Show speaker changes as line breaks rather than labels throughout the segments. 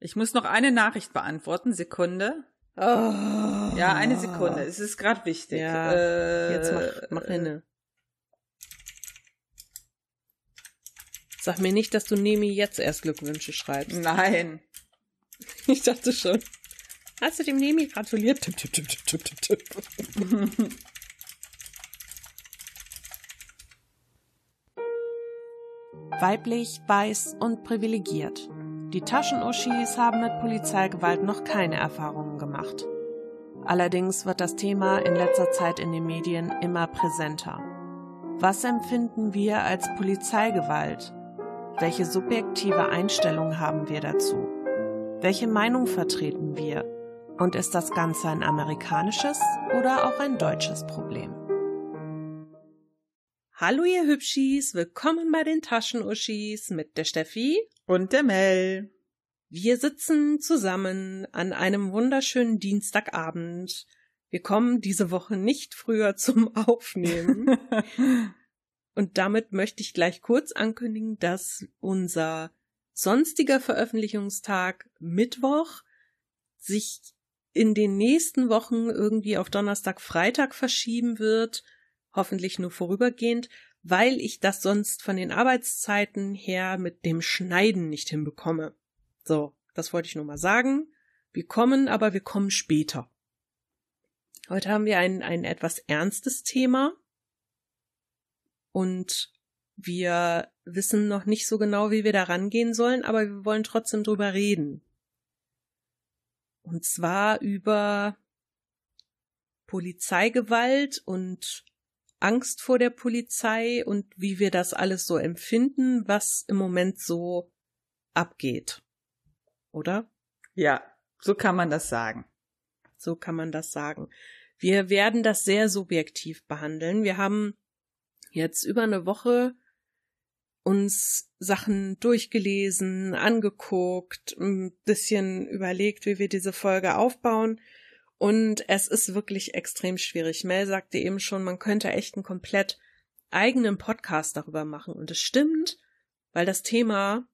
Ich muss noch eine Nachricht beantworten. Sekunde.
Oh.
Ja, eine Sekunde. Es ist gerade wichtig.
Ja,
äh,
Jetzt mach, mach hinne. Sag mir nicht, dass du Nemi jetzt erst Glückwünsche schreibst.
Nein.
Ich dachte schon. Hast du dem Nemi gratuliert? Tipp, tipp, tipp, tipp, tipp, tipp. Weiblich, weiß und privilegiert. Die Taschenuschis haben mit Polizeigewalt noch keine Erfahrungen gemacht. Allerdings wird das Thema in letzter Zeit in den Medien immer präsenter. Was empfinden wir als Polizeigewalt? Welche subjektive Einstellung haben wir dazu? Welche Meinung vertreten wir? Und ist das Ganze ein amerikanisches oder auch ein deutsches Problem? Hallo ihr Hübschis, willkommen bei den Taschenuschis mit der Steffi
Und der Mel.
wir sitzen zusammen an einem wunderschönen Dienstagabend. Wir kommen diese Woche nicht früher zum Aufnehmen. Und damit möchte ich gleich kurz ankündigen, dass unser sonstiger Veröffentlichungstag Mittwoch sich in den nächsten Wochen irgendwie auf Donnerstag, Freitag verschieben wird. Hoffentlich nur vorübergehend, weil ich das sonst von den Arbeitszeiten her mit dem Schneiden nicht hinbekomme. So, das wollte ich nur mal sagen. Wir kommen, aber wir kommen später. Heute haben wir ein, ein etwas ernstes Thema und wir wissen noch nicht so genau, wie wir da rangehen sollen, aber wir wollen trotzdem drüber reden. Und zwar über Polizeigewalt und Angst vor der Polizei und wie wir das alles so empfinden, was im Moment so abgeht. Oder?
Ja, so kann man das sagen.
So kann man das sagen. Wir werden das sehr subjektiv behandeln. Wir haben jetzt über eine Woche uns Sachen durchgelesen, angeguckt, ein bisschen überlegt, wie wir diese Folge aufbauen. Und es ist wirklich extrem schwierig. Mel sagte eben schon, man könnte echt einen komplett eigenen Podcast darüber machen. Und es stimmt, weil das Thema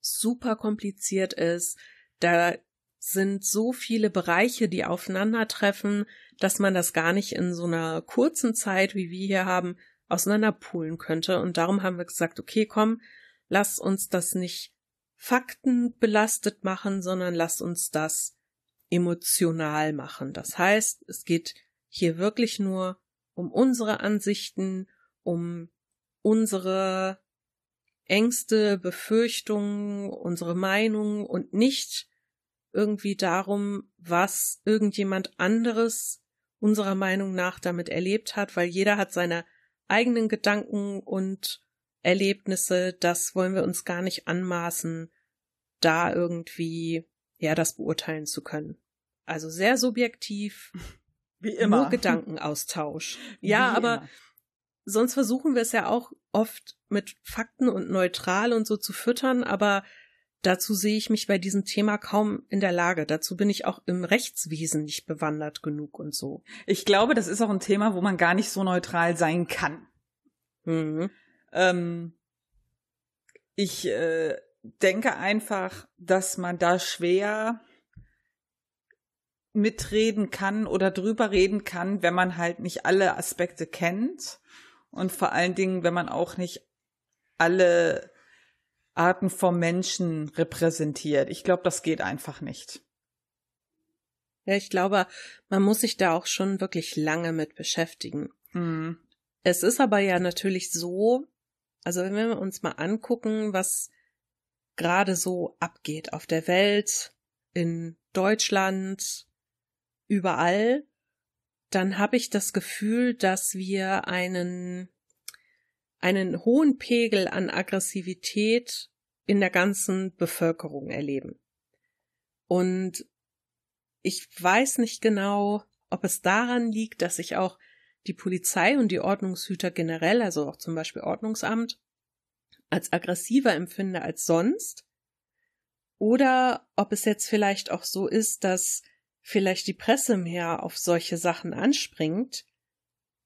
super kompliziert ist. Da sind so viele Bereiche, die aufeinandertreffen, dass man das gar nicht in so einer kurzen Zeit, wie wir hier haben, auseinanderpulen könnte. Und darum haben wir gesagt, okay, komm, lass uns das nicht faktenbelastet machen, sondern lass uns das emotional machen. Das heißt, es geht hier wirklich nur um unsere Ansichten, um unsere Ängste, Befürchtungen, unsere Meinung und nicht irgendwie darum, was irgendjemand anderes unserer Meinung nach damit erlebt hat, weil jeder hat seine eigenen Gedanken und Erlebnisse, das wollen wir uns gar nicht anmaßen, da irgendwie ja das beurteilen zu können. Also sehr subjektiv,
Wie immer.
nur Gedankenaustausch. Ja,
Wie
aber
immer.
sonst versuchen wir es ja auch oft mit Fakten und neutral und so zu füttern, aber dazu sehe ich mich bei diesem Thema kaum in der Lage. Dazu bin ich auch im Rechtswesen nicht bewandert genug und so.
Ich glaube, das ist auch ein Thema, wo man gar nicht so neutral sein kann.
Mhm.
Ähm, ich äh, denke einfach, dass man da schwer mitreden kann oder drüber reden kann, wenn man halt nicht alle Aspekte kennt und vor allen Dingen, wenn man auch nicht alle Arten von Menschen repräsentiert. Ich glaube, das geht einfach nicht.
Ja, ich glaube, man muss sich da auch schon wirklich lange mit beschäftigen.
Hm.
Es ist aber ja natürlich so, also wenn wir uns mal angucken, was gerade so abgeht auf der Welt, in Deutschland, überall, dann habe ich das Gefühl, dass wir einen, einen hohen Pegel an Aggressivität in der ganzen Bevölkerung erleben. Und ich weiß nicht genau, ob es daran liegt, dass sich auch die Polizei und die Ordnungshüter generell, also auch zum Beispiel Ordnungsamt, als aggressiver empfinde als sonst. Oder ob es jetzt vielleicht auch so ist, dass vielleicht die Presse mehr auf solche Sachen anspringt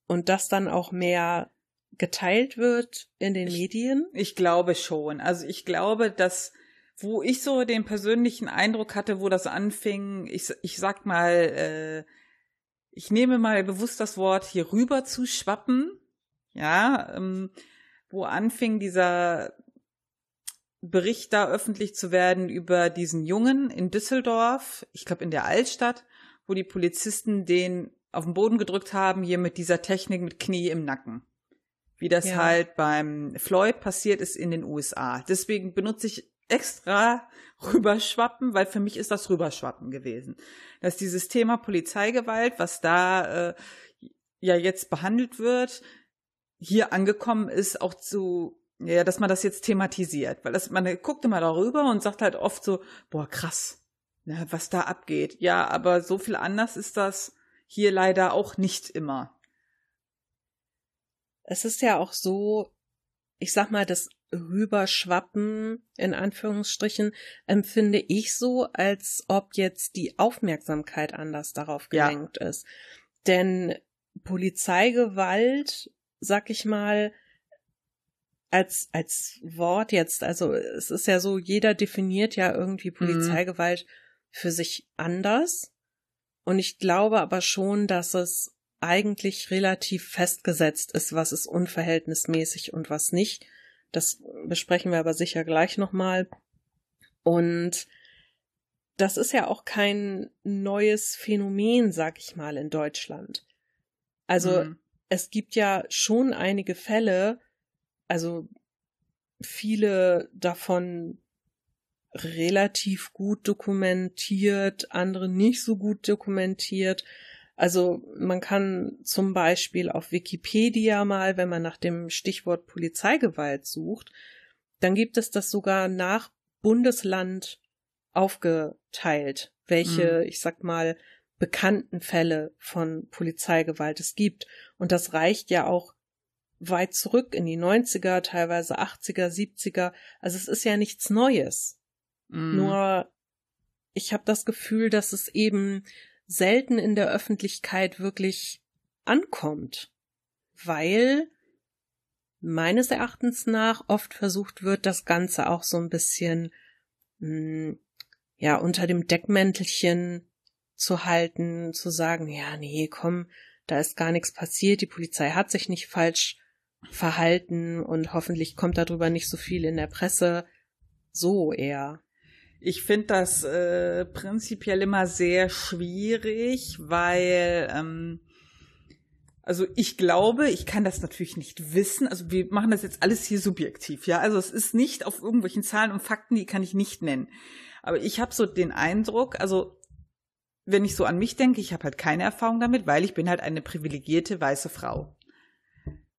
und das dann auch mehr geteilt wird in den Medien.
Ich glaube schon. Also ich glaube, dass wo ich so den persönlichen Eindruck hatte, wo das anfing, ich, ich sag mal, äh, ich nehme mal bewusst das Wort hier rüber zu schwappen, ja, ähm, wo anfing dieser Bericht da öffentlich zu werden über diesen Jungen in Düsseldorf, ich glaube in der Altstadt, wo die Polizisten den auf den Boden gedrückt haben, hier mit dieser Technik mit Knie im Nacken. Wie das ja. halt beim Floyd passiert ist in den USA. Deswegen benutze ich extra rüberschwappen, weil für mich ist das rüberschwappen gewesen. Dass dieses Thema Polizeigewalt, was da äh, ja jetzt behandelt wird, hier angekommen ist, auch zu, ja, dass man das jetzt thematisiert. Weil das, man guckt immer darüber und sagt halt oft so, boah, krass, ja, was da abgeht. Ja, aber so viel anders ist das hier leider auch nicht immer.
Es ist ja auch so, ich sag mal, das rüberschwappen, in Anführungsstrichen, empfinde ich so, als ob jetzt die Aufmerksamkeit anders darauf gelenkt ja. ist. Denn Polizeigewalt, sag ich mal, als, als Wort jetzt, also es ist ja so, jeder definiert ja irgendwie mhm. Polizeigewalt mhm. für sich anders. Und ich glaube aber schon, dass es eigentlich relativ festgesetzt ist, was ist unverhältnismäßig und was nicht. Das besprechen wir aber sicher gleich nochmal. Und das ist ja auch kein neues Phänomen, sag ich mal, in Deutschland. Also mhm. Es gibt ja schon einige Fälle, also viele davon relativ gut dokumentiert, andere nicht so gut dokumentiert. Also man kann zum Beispiel auf Wikipedia mal, wenn man nach dem Stichwort Polizeigewalt sucht, dann gibt es das sogar nach Bundesland aufgeteilt, welche, mhm. ich sag mal, bekannten Fälle von Polizeigewalt es gibt. Und das reicht ja auch weit zurück in die 90er, teilweise 80er, 70er. Also es ist ja nichts Neues. Mhm. Nur ich habe das Gefühl, dass es eben selten in der Öffentlichkeit wirklich ankommt, weil meines Erachtens nach oft versucht wird, das Ganze auch so ein bisschen mh, hm, ja unter dem Deckmäntelchen zu halten, zu sagen, ja, nee, komm, da ist gar nichts passiert, die Polizei hat sich nicht falsch verhalten und hoffentlich kommt darüber nicht so viel in der Presse. So eher.
Ich finde das äh, prinzipiell immer sehr schwierig, weil ähm, also ich glaube, ich kann das natürlich nicht wissen. Also wir machen das jetzt alles hier subjektiv, ja. Also es ist nicht auf irgendwelchen Zahlen und Fakten, die kann ich nicht nennen. Aber ich habe so den Eindruck, also wenn ich so an mich denke, ich habe halt keine Erfahrung damit, weil ich bin halt eine privilegierte weiße Frau.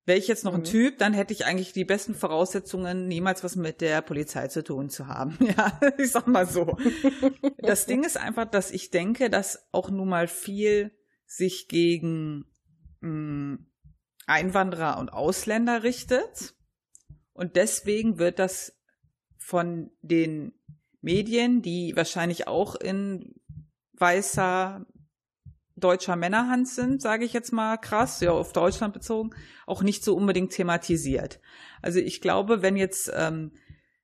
Wäre ich jetzt noch ein mhm. Typ, dann hätte ich eigentlich die besten Voraussetzungen, niemals was mit der Polizei zu tun zu haben. Ja, ich sag mal so. das Ding ist einfach, dass ich denke, dass auch nun mal viel sich gegen mh, hm, Einwanderer und Ausländer richtet. Und deswegen wird das von den Medien, die wahrscheinlich auch in weißer deutscher Männerhand sind, sage ich jetzt mal krass, ja, auf Deutschland bezogen, auch nicht so unbedingt thematisiert. Also ich glaube, wenn jetzt, ähm,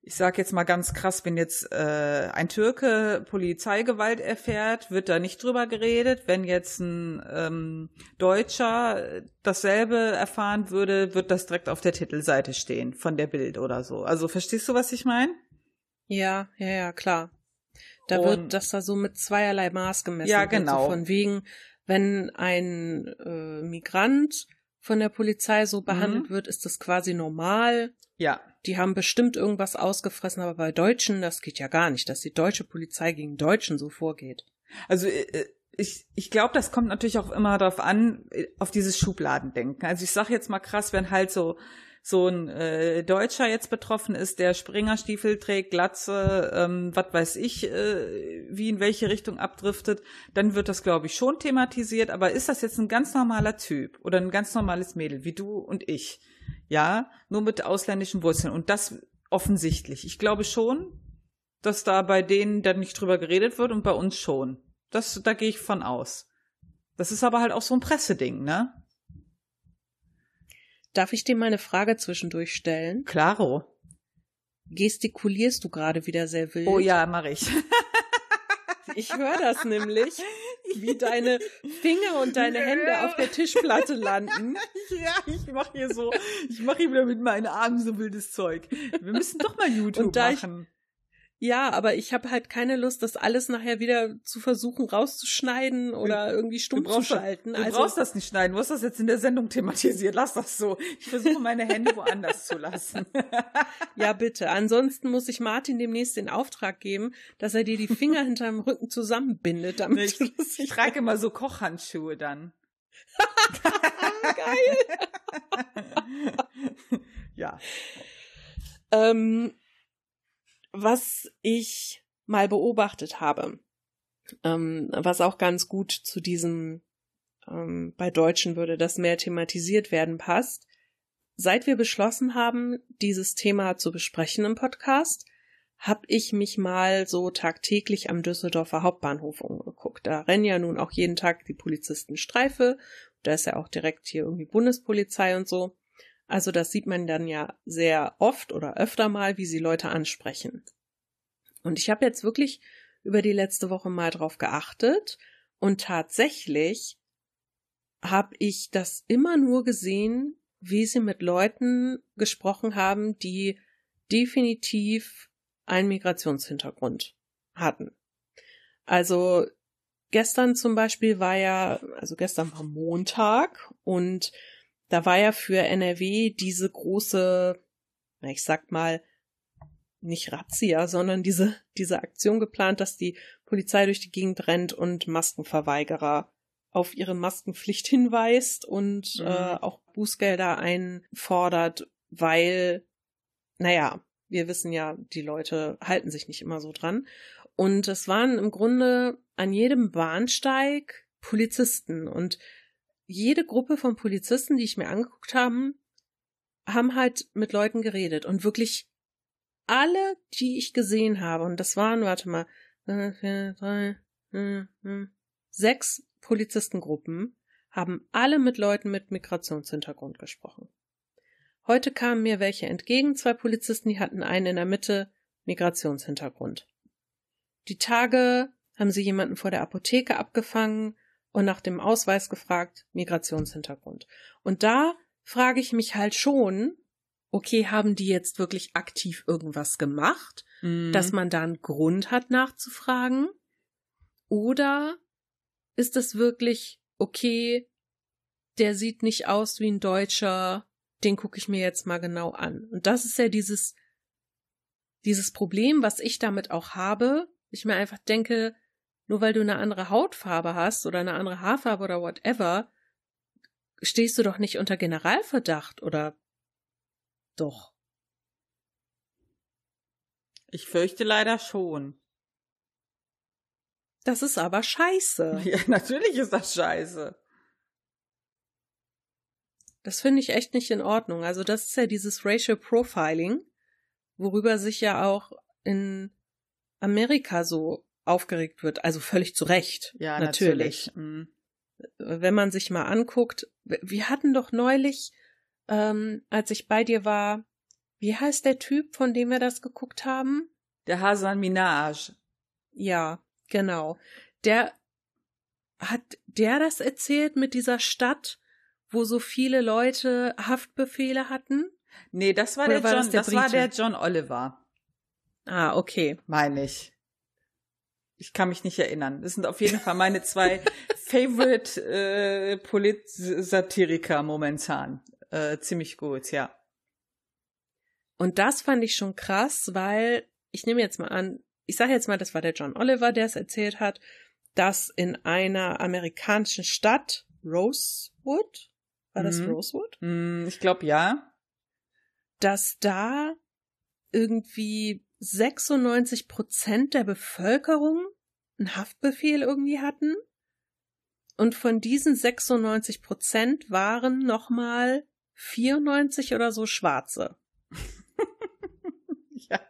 ich sage jetzt mal ganz krass, wenn jetzt äh, ein Türke Polizeigewalt erfährt, wird da nicht drüber geredet. Wenn jetzt ein ähm, Deutscher dasselbe erfahren würde, wird das direkt auf der Titelseite stehen von der Bild oder so. Also verstehst du, was ich meine?
Ja, ja, ja, klar. Da und, wird das da so mit zweierlei Maß gemessen.
Ja, genau.
So von wegen, wenn ein äh, Migrant von der Polizei so behandelt mhm. wird, ist das quasi normal.
Ja.
Die haben bestimmt irgendwas ausgefressen, aber bei Deutschen, das geht ja gar nicht, dass die deutsche Polizei gegen Deutschen so vorgeht.
Also äh, äh, ich, ich glaube, das kommt natürlich auch immer darauf an, äh, auf dieses Schubladendenken. Also ich sage jetzt mal krass, wenn halt so so ein äh, Deutscher jetzt betroffen ist, der Springerstiefel trägt, Glatze, ähm, was weiß ich, äh, wie in welche Richtung abdriftet, dann wird das, glaube ich, schon thematisiert. Aber ist das jetzt ein ganz normaler Typ oder ein ganz normales Mädel, wie du und ich? Ja, nur mit ausländischen Wurzeln. Und das offensichtlich. Ich glaube schon, dass da bei denen dann nicht drüber geredet wird und bei uns schon. Das, da gehe ich von aus. Das ist aber halt auch so ein Presseding, ne?
Darf ich dir mal eine Frage zwischendurch stellen?
Klaro.
gestikulierst du gerade wieder sehr wild.
Oh ja, mache ich.
Ich höre das nämlich, wie deine Finger und deine Hände auf der Tischplatte landen.
Ja, ich mache hier so, ich mache hier wieder mit meinen Armen so wildes Zeug. Wir müssen doch mal YouTube machen.
Ich, ja, aber ich habe halt keine Lust, das alles nachher wieder zu versuchen rauszuschneiden oder irgendwie stumm zu schalten.
Du also, brauchst das nicht schneiden. Du hast das jetzt in der Sendung thematisiert. Lass das so. Ich versuche meine Hände woanders zu lassen.
ja, bitte. Ansonsten muss ich Martin demnächst den Auftrag geben, dass er dir die Finger hinterm Rücken zusammenbindet, damit
ich, Ich trage immer so Kochhandschuhe dann.
Geil.
ja.
Ähm, was ich mal beobachtet habe, ähm, was auch ganz gut zu diesem, ähm, bei Deutschen würde das mehr thematisiert werden, passt. Seit wir beschlossen haben, dieses Thema zu besprechen im Podcast, habe ich mich mal so tagtäglich am Düsseldorfer Hauptbahnhof umgeguckt. Da rennen ja nun auch jeden Tag die Polizisten Streife. Da ist ja auch direkt hier irgendwie Bundespolizei und so. Also das sieht man dann ja sehr oft oder öfter mal, wie sie Leute ansprechen. Und ich habe jetzt wirklich über die letzte Woche mal drauf geachtet und tatsächlich habe ich das immer nur gesehen, wie sie mit Leuten gesprochen haben, die definitiv einen Migrationshintergrund hatten. Also gestern zum Beispiel war ja, also gestern war Montag und da war ja für NRW diese große, ich sag mal, nicht Razzia, sondern diese, diese Aktion geplant, dass die Polizei durch die Gegend rennt und Maskenverweigerer auf ihre Maskenpflicht hinweist und mhm. äh, auch Bußgelder einfordert, weil, naja, wir wissen ja, die Leute halten sich nicht immer so dran. Und es waren im Grunde an jedem Bahnsteig Polizisten und jede Gruppe von Polizisten, die ich mir angeguckt haben, haben halt mit Leuten geredet und wirklich alle, die ich gesehen habe, und das waren, warte mal, sechs Polizistengruppen, haben alle mit Leuten mit Migrationshintergrund gesprochen. Heute kamen mir welche entgegen, zwei Polizisten, die hatten einen in der Mitte Migrationshintergrund. Die Tage haben sie jemanden vor der Apotheke abgefangen, und nach dem Ausweis gefragt, Migrationshintergrund. Und da frage ich mich halt schon, okay, haben die jetzt wirklich aktiv irgendwas gemacht, mhm. dass man da einen Grund hat nachzufragen? Oder ist es wirklich, okay, der sieht nicht aus wie ein Deutscher, den gucke ich mir jetzt mal genau an. Und das ist ja dieses, dieses Problem, was ich damit auch habe. Ich mir einfach denke, nur weil du eine andere Hautfarbe hast oder eine andere Haarfarbe oder whatever, stehst du doch nicht unter Generalverdacht oder doch?
Ich fürchte leider schon.
Das ist aber scheiße.
Ja, natürlich ist das scheiße.
Das finde ich echt nicht in Ordnung. Also das ist ja dieses Racial Profiling, worüber sich ja auch in Amerika so aufgeregt wird, also völlig zu Recht. Ja, natürlich. natürlich. Mhm. Wenn man sich mal anguckt, wir hatten doch neulich, ähm, als ich bei dir war, wie heißt der Typ, von dem wir das geguckt haben?
Der Hasan Minaj.
Ja, genau. Der hat der das erzählt mit dieser Stadt, wo so viele Leute Haftbefehle hatten?
Nee, das war Oder der war John, das, das war der John Oliver.
Ah, okay.
Meine ich. Ich kann mich nicht erinnern. Das sind auf jeden Fall meine zwei Favorite äh, Polit-Satiriker momentan. Äh, ziemlich gut, ja.
Und das fand ich schon krass, weil ich nehme jetzt mal an, ich sage jetzt mal, das war der John Oliver, der es erzählt hat, dass in einer amerikanischen Stadt Rosewood, war das mhm. Rosewood?
Mm, ich glaube ja.
Dass da irgendwie 96 Prozent der Bevölkerung einen Haftbefehl irgendwie hatten. Und von diesen 96 Prozent waren nochmal 94 oder so Schwarze.
ja,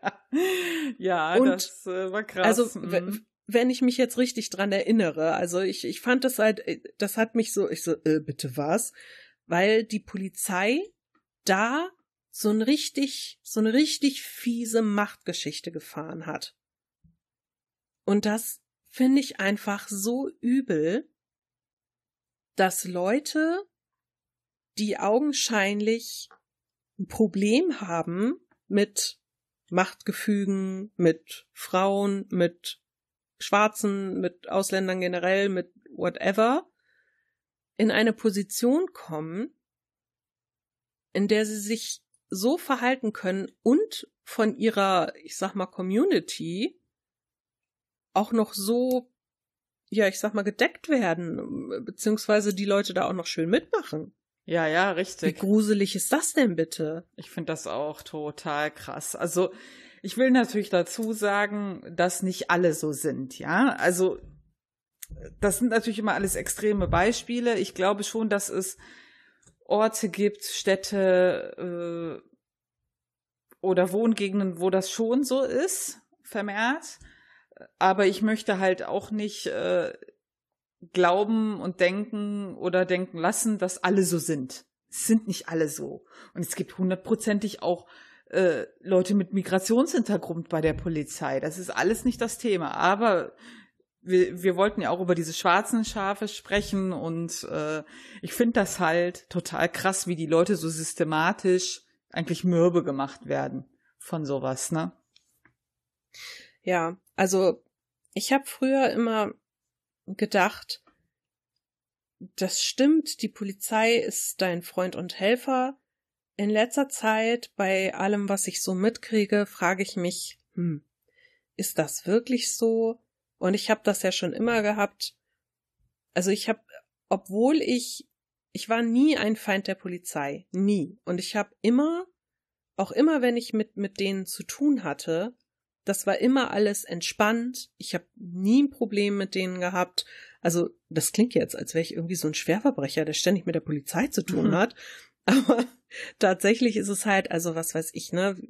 ja, Und das äh, war krass.
Also, mhm. wenn ich mich jetzt richtig dran erinnere, also ich, ich fand das halt, äh, das hat mich so, ich so, äh, bitte was? Weil die Polizei da so ein richtig, so eine richtig fiese Machtgeschichte gefahren hat. Und das finde ich einfach so übel, dass Leute, die augenscheinlich ein Problem haben mit Machtgefügen, mit Frauen, mit Schwarzen, mit Ausländern generell, mit whatever, in eine Position kommen, in der sie sich so verhalten können und von ihrer, ich sag mal, Community auch noch so, ja, ich sag mal, gedeckt werden, beziehungsweise die Leute da auch noch schön mitmachen.
Ja, ja, richtig.
Wie gruselig ist das denn bitte?
Ich finde das auch total krass. Also, ich will natürlich dazu sagen, dass nicht alle so sind, ja. Also, das sind natürlich immer alles extreme Beispiele. Ich glaube schon, dass es Orte gibt, Städte äh, oder Wohngegenden, wo das schon so ist, vermehrt. Aber ich möchte halt auch nicht äh, glauben und denken oder denken lassen, dass alle so sind. Es sind nicht alle so. Und es gibt hundertprozentig auch äh, Leute mit Migrationshintergrund bei der Polizei. Das ist alles nicht das Thema. Aber wir, wir wollten ja auch über diese schwarzen Schafe sprechen und äh, ich finde das halt total krass, wie die Leute so systematisch eigentlich mürbe gemacht werden von sowas, ne?
Ja, also ich habe früher immer gedacht, das stimmt, die Polizei ist dein Freund und Helfer. In letzter Zeit, bei allem, was ich so mitkriege, frage ich mich, hm, ist das wirklich so? Und ich habe das ja schon immer gehabt. Also ich habe, obwohl ich, ich war nie ein Feind der Polizei, nie. Und ich habe immer, auch immer, wenn ich mit mit denen zu tun hatte, das war immer alles entspannt. Ich habe nie ein Problem mit denen gehabt. Also, das klingt jetzt, als wäre ich irgendwie so ein Schwerverbrecher, der ständig mit der Polizei zu tun mhm. hat. Aber tatsächlich ist es halt, also was weiß ich, ne,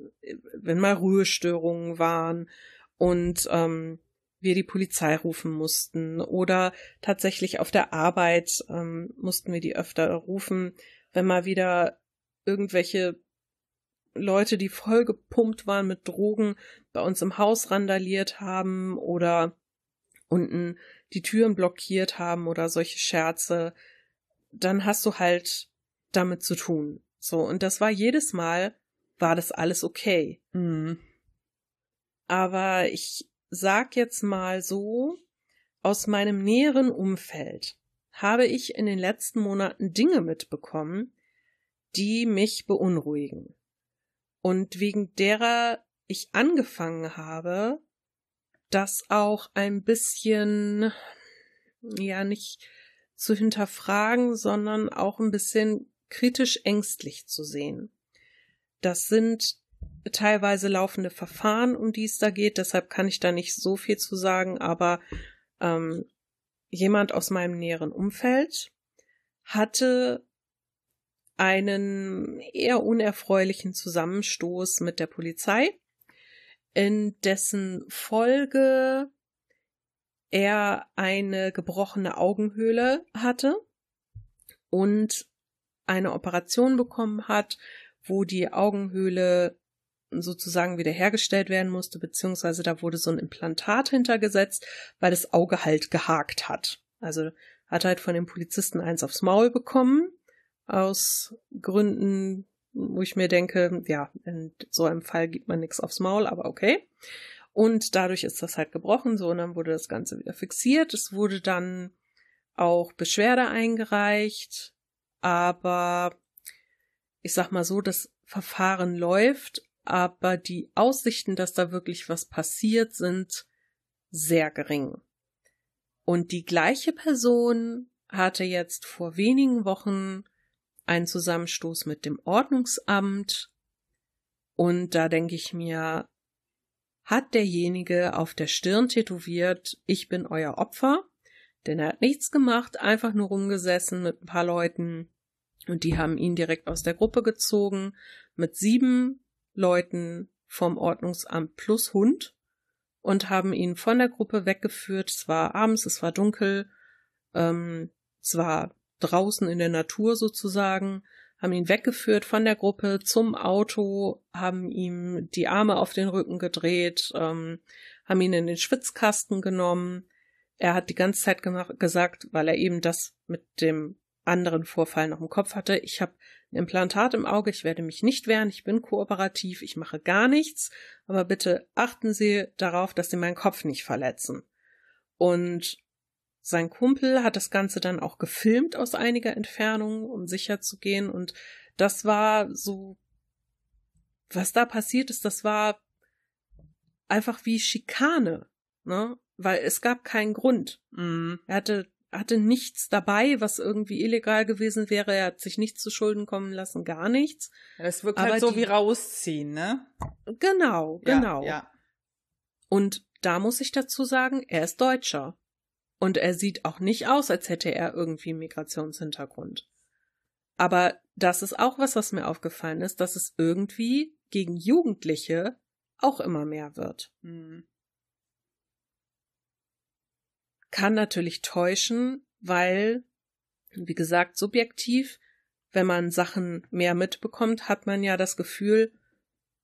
wenn mal Ruhestörungen waren und ähm, wir die Polizei rufen mussten oder tatsächlich auf der Arbeit ähm, mussten wir die öfter rufen, wenn mal wieder irgendwelche Leute, die voll gepumpt waren mit Drogen, bei uns im Haus randaliert haben oder unten die Türen blockiert haben oder solche Scherze, dann hast du halt damit zu tun. So, und das war jedes Mal, war das alles okay. Mhm. Aber ich sag jetzt mal so, aus meinem näheren Umfeld habe ich in den letzten Monaten Dinge mitbekommen, die mich beunruhigen und wegen derer ich angefangen habe, das auch ein bisschen, ja, nicht zu hinterfragen, sondern auch ein bisschen kritisch ängstlich zu sehen. Das sind teilweise laufende Verfahren, um die es da geht, deshalb kann ich da nicht so viel zu sagen, aber ähm, jemand aus meinem näheren Umfeld hatte einen eher unerfreulichen Zusammenstoß mit der Polizei, in dessen Folge er eine gebrochene Augenhöhle hatte und eine Operation bekommen hat, wo die Augenhöhle sozusagen wiederhergestellt werden musste, beziehungsweise da wurde so ein Implantat hintergesetzt, weil das Auge halt gehakt hat. Also hat halt von dem Polizisten eins aufs Maul bekommen aus Gründen, wo ich mir denke, ja, in so einem Fall gibt man nichts aufs Maul, aber okay. Und dadurch ist das halt gebrochen, so, und dann wurde das Ganze wieder fixiert. Es wurde dann auch Beschwerde eingereicht, aber ich sag mal so, das Verfahren läuft, aber die Aussichten, dass da wirklich was passiert, sind sehr gering. Und die gleiche Person hatte jetzt vor wenigen Wochen ein Zusammenstoß mit dem Ordnungsamt. Und da denke ich mir, hat derjenige auf der Stirn tätowiert, ich bin euer Opfer, denn er hat nichts gemacht, einfach nur rumgesessen mit ein paar Leuten und die haben ihn direkt aus der Gruppe gezogen mit sieben Leuten vom Ordnungsamt plus Hund und haben ihn von der Gruppe weggeführt. Es war abends, es war dunkel, ähm, es war draußen in der Natur sozusagen, haben ihn weggeführt von der Gruppe zum Auto, haben ihm die Arme auf den Rücken gedreht, ähm, haben ihn in den Schwitzkasten genommen. Er hat die ganze Zeit gesagt, weil er eben das mit dem anderen Vorfall noch im Kopf hatte, ich habe Implantat im Auge, ich werde mich nicht wehren, ich bin kooperativ, ich mache gar nichts, aber bitte achten Sie darauf, dass Sie meinen Kopf nicht verletzen. Und sein Kumpel hat das Ganze dann auch gefilmt aus einiger Entfernung, um sicher zu gehen. Und das war so, was da passiert ist, das war einfach wie Schikane, ne? Weil es gab keinen Grund. Mm. Er hatte, hatte nichts dabei, was irgendwie illegal gewesen wäre. Er hat sich nichts zu Schulden kommen lassen, gar nichts.
Das wirkt Aber halt so die, wie rausziehen, ne?
Genau, genau.
Ja, ja.
Und da muss ich dazu sagen, er ist Deutscher. Und er sieht auch nicht aus, als hätte er irgendwie Migrationshintergrund. Aber das ist auch was, was mir aufgefallen ist, dass es irgendwie gegen Jugendliche auch immer mehr wird. Mhm. Kann natürlich täuschen, weil, wie gesagt, subjektiv, wenn man Sachen mehr mitbekommt, hat man ja das Gefühl,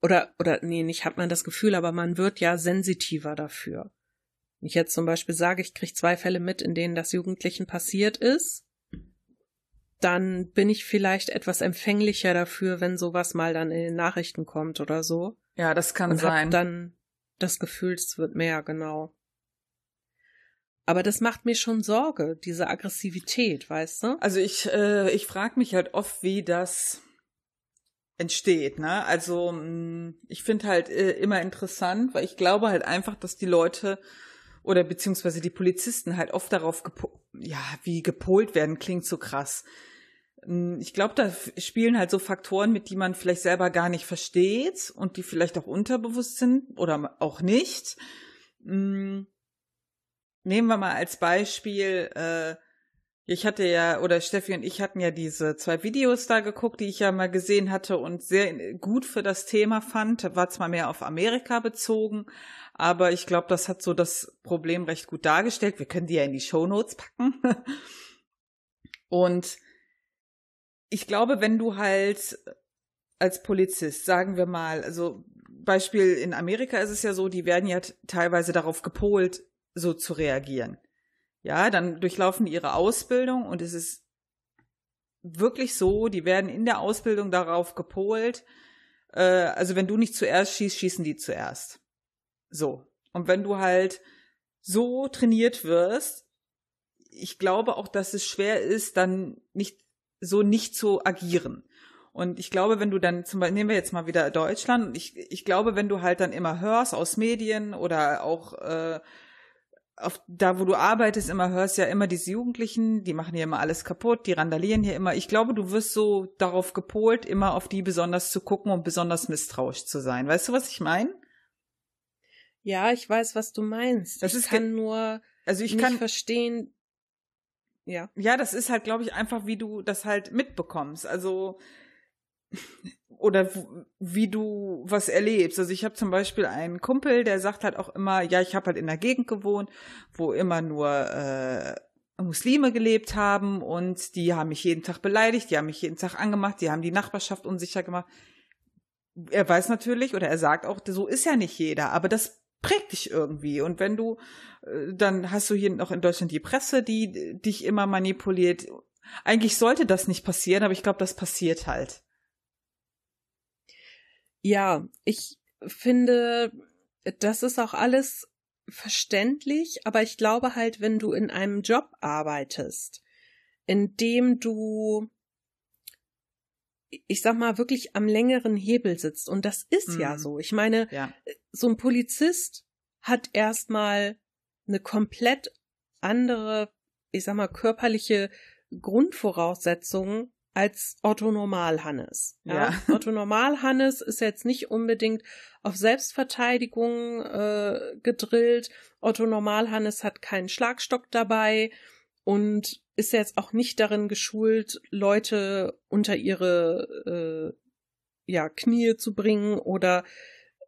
oder, oder, nee, nicht hat man das Gefühl, aber man wird ja sensitiver dafür. Wenn ich jetzt zum Beispiel sage, ich kriege zwei Fälle mit, in denen das Jugendlichen passiert ist, dann bin ich vielleicht etwas empfänglicher dafür, wenn sowas mal dann in den Nachrichten kommt oder so.
Ja, das kann
und
sein.
Hab dann das Gefühl, es wird mehr, genau. Aber das macht mir schon Sorge, diese Aggressivität, weißt du?
Also ich, äh, ich frage mich halt oft, wie das entsteht. Ne? Also mm, ich finde halt äh, immer interessant, weil ich glaube halt einfach, dass die Leute oder beziehungsweise die Polizisten halt oft darauf, ja, wie gepolt werden, klingt so krass. Hm, ich glaube, da spielen halt so Faktoren mit, die man vielleicht selber gar nicht versteht und die vielleicht auch unterbewusst sind oder auch nicht. Hm, nehmen wir mal als Beispiel, äh, ich hatte ja, oder Steffi und ich hatten ja diese zwei Videos da geguckt, die ich ja mal gesehen hatte und sehr gut für das Thema fand. War zwar mehr auf Amerika bezogen, aber ich glaube, das hat so das Problem recht gut dargestellt. Wir können die ja in die Show Notes packen. und ich glaube, wenn du halt als Polizist, sagen wir mal, also Beispiel in Amerika ist es ja so, die werden ja teilweise darauf gepolt, so zu reagieren. Ja, dann durchlaufen die ihre Ausbildung und es ist wirklich so, die werden in der Ausbildung darauf gepolt, äh, also wenn du nicht zuerst schießt, schießen die zuerst. So. Und wenn du halt so trainiert wirst, ich glaube auch, dass es schwer ist, dann nicht so nicht zu agieren. Und ich glaube, wenn du dann zum Beispiel, nehmen wir jetzt mal wieder Deutschland, ich, ich glaube, wenn du halt dann immer hörst aus Medien oder auch äh, auf, da, wo du arbeitest, immer hörst ja immer diese Jugendlichen, die machen hier immer alles kaputt, die randalieren hier immer. Ich glaube, du wirst so darauf gepolt, immer auf die besonders zu gucken und besonders misstrauisch zu sein. Weißt du, was ich meine?
Ja, ich weiß, was du meinst. Das ich ist kann nur
also ich
nicht
kann
verstehen. Ja.
Ja, das ist halt, glaube ich, einfach, wie du das halt mitbekommst. Also oder wie du was erlebst. Also ich habe zum Beispiel einen Kumpel, der sagt halt auch immer, ja, ich habe halt in einer Gegend gewohnt, wo immer nur äh, Muslime gelebt haben und die haben mich jeden Tag beleidigt, die haben mich jeden Tag angemacht, die haben die Nachbarschaft unsicher gemacht. Er weiß natürlich oder er sagt auch, so ist ja nicht jeder, aber das prägt dich irgendwie. Und wenn du, äh, dann hast du hier noch in Deutschland die Presse, die dich immer manipuliert. Eigentlich sollte das nicht passieren, aber ich glaube, das passiert halt.
Ja, ich finde, das ist auch alles verständlich, aber ich glaube halt, wenn du in einem Job arbeitest, in dem du, ich sag mal, wirklich am längeren Hebel sitzt, und das ist mhm. ja so. Ich meine,
ja.
so ein Polizist hat erstmal eine komplett andere, ich sag mal, körperliche Grundvoraussetzung als Otto Normal Hannes. Ja. ja. Otto Normal Hannes ist jetzt nicht unbedingt auf Selbstverteidigung äh, gedrillt. Otto Normal Hannes hat keinen Schlagstock dabei und ist jetzt auch nicht darin geschult, Leute unter ihre äh, ja, Knie zu bringen oder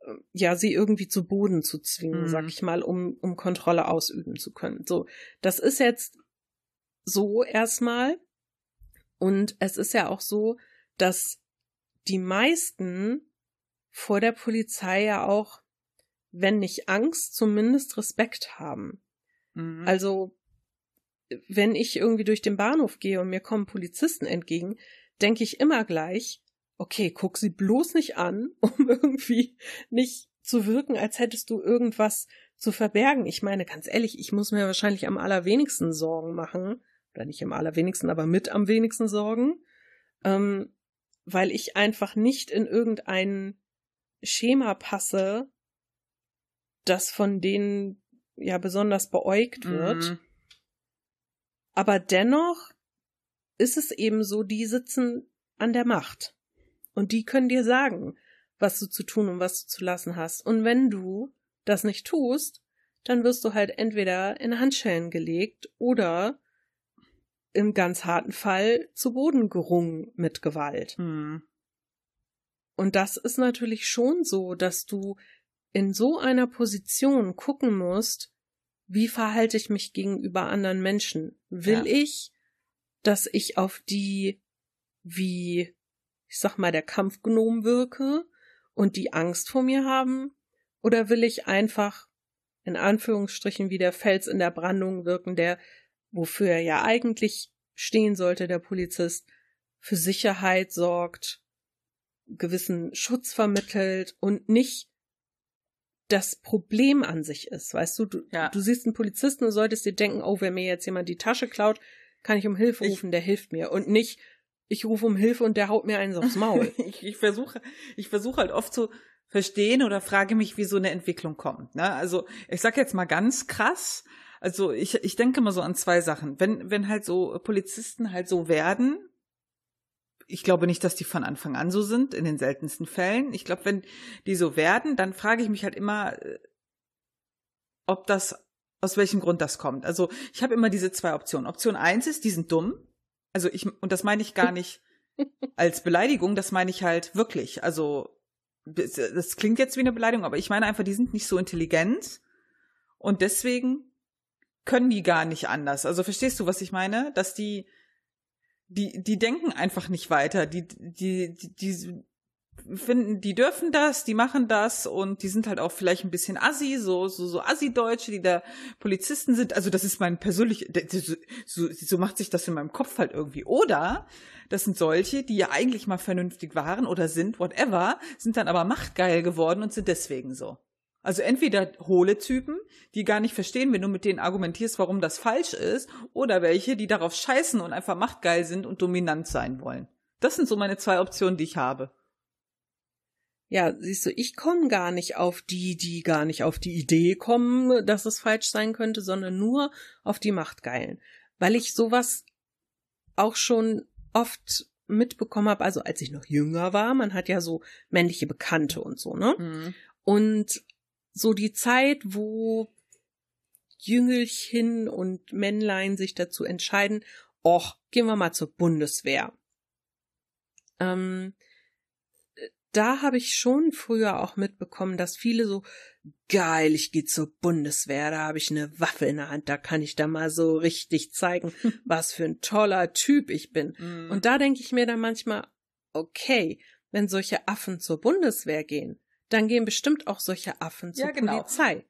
äh, ja, sie irgendwie zu Boden zu zwingen, mhm. sag ich mal, um, um Kontrolle ausüben zu können. So, das ist jetzt so erstmal. Und es ist ja auch so, dass die meisten vor der Polizei ja auch, wenn nicht Angst, zumindest Respekt haben. Mhm. Also, wenn ich irgendwie durch den Bahnhof gehe und mir kommen Polizisten entgegen, denke ich immer gleich, okay, guck sie bloß nicht an, um irgendwie nicht zu wirken, als hättest du irgendwas zu verbergen. Ich meine, ganz ehrlich, ich muss mir wahrscheinlich am allerwenigsten Sorgen machen, oder nicht am allerwenigsten, aber mit am wenigsten Sorgen, ähm, weil ich einfach nicht in irgendein Schema passe, das von denen ja besonders beäugt wird. Mhm. Aber dennoch ist es eben so, die sitzen an der Macht. Und die können dir sagen, was du zu tun und was du zu lassen hast. Und wenn du das nicht tust, dann wirst du halt entweder in Handschellen gelegt oder im ganz harten Fall zu Boden gerungen mit Gewalt. Hm. Und das ist natürlich schon so, dass du in so einer Position gucken musst, wie verhalte ich mich gegenüber anderen Menschen? Will ja. ich, dass ich auf die wie, ich sag mal, der Kampfgnom wirke und die Angst vor mir haben? Oder will ich einfach in Anführungsstrichen wie der Fels in der Brandung wirken, der, wofür er ja eigentlich stehen sollte, der Polizist, für Sicherheit sorgt, gewissen Schutz vermittelt und nicht das Problem an sich ist. Weißt du, du, ja. du siehst einen Polizisten und solltest dir denken, oh, wenn mir jetzt jemand die Tasche klaut, kann ich um Hilfe rufen, ich, der hilft mir. Und nicht, ich rufe um Hilfe und der haut mir eins aufs Maul.
ich, ich versuche, ich versuche halt oft so verstehen oder frage mich, wie so eine Entwicklung kommt. Ne? Also ich sag jetzt mal ganz krass, also ich, ich denke mal so an zwei Sachen. Wenn, wenn halt so Polizisten halt so werden, ich glaube nicht, dass die von Anfang an so sind, in den seltensten Fällen. Ich glaube, wenn die so werden, dann frage ich mich halt immer, äh, ob das, aus welchem Grund das kommt. Also ich habe immer diese zwei Optionen. Option eins ist, die sind dumm. Also ich, und das meine ich gar nicht als Beleidigung, das meine ich halt wirklich. Also das klingt jetzt wie eine Beleidigung, aber ich meine einfach, die sind nicht so intelligent und deswegen können die gar nicht anders. Also verstehst du, was ich meine? Dass die, die, die denken einfach nicht weiter. Die, die, die, die finden, die dürfen das, die machen das und die sind halt auch vielleicht ein bisschen assi, so, so, so assi-Deutsche, die da Polizisten sind. Also das ist mein persönlich, so, so macht sich das in meinem Kopf halt irgendwie. Oder das sind solche, die ja eigentlich mal vernünftig waren oder sind, whatever, sind dann aber machtgeil geworden und sind deswegen so. Also entweder hohle Typen, die gar nicht verstehen, wenn du mit denen argumentierst, warum das falsch ist, oder welche, die darauf scheißen und einfach machtgeil sind und dominant sein wollen. Das sind so meine zwei Optionen, die ich habe.
Ja, siehst du, ich komme gar nicht auf die, die gar nicht auf die Idee kommen, dass es falsch sein könnte, sondern nur auf die Machtgeilen. Weil ich sowas auch schon oft mitbekommen habe, also als ich noch jünger war, man hat ja so männliche Bekannte und so, ne? Mhm. Und so die Zeit, wo Jüngelchen und Männlein sich dazu entscheiden, och, gehen wir mal zur Bundeswehr. Ähm, da habe ich schon früher auch mitbekommen, dass viele so geil, ich gehe zur Bundeswehr, da habe ich eine Waffe in der Hand, da kann ich da mal so richtig zeigen, was für ein toller Typ ich bin. Mm. Und da denke ich mir dann manchmal, okay, wenn solche Affen zur Bundeswehr gehen, dann gehen bestimmt auch solche Affen zur ja, genau. Polizei.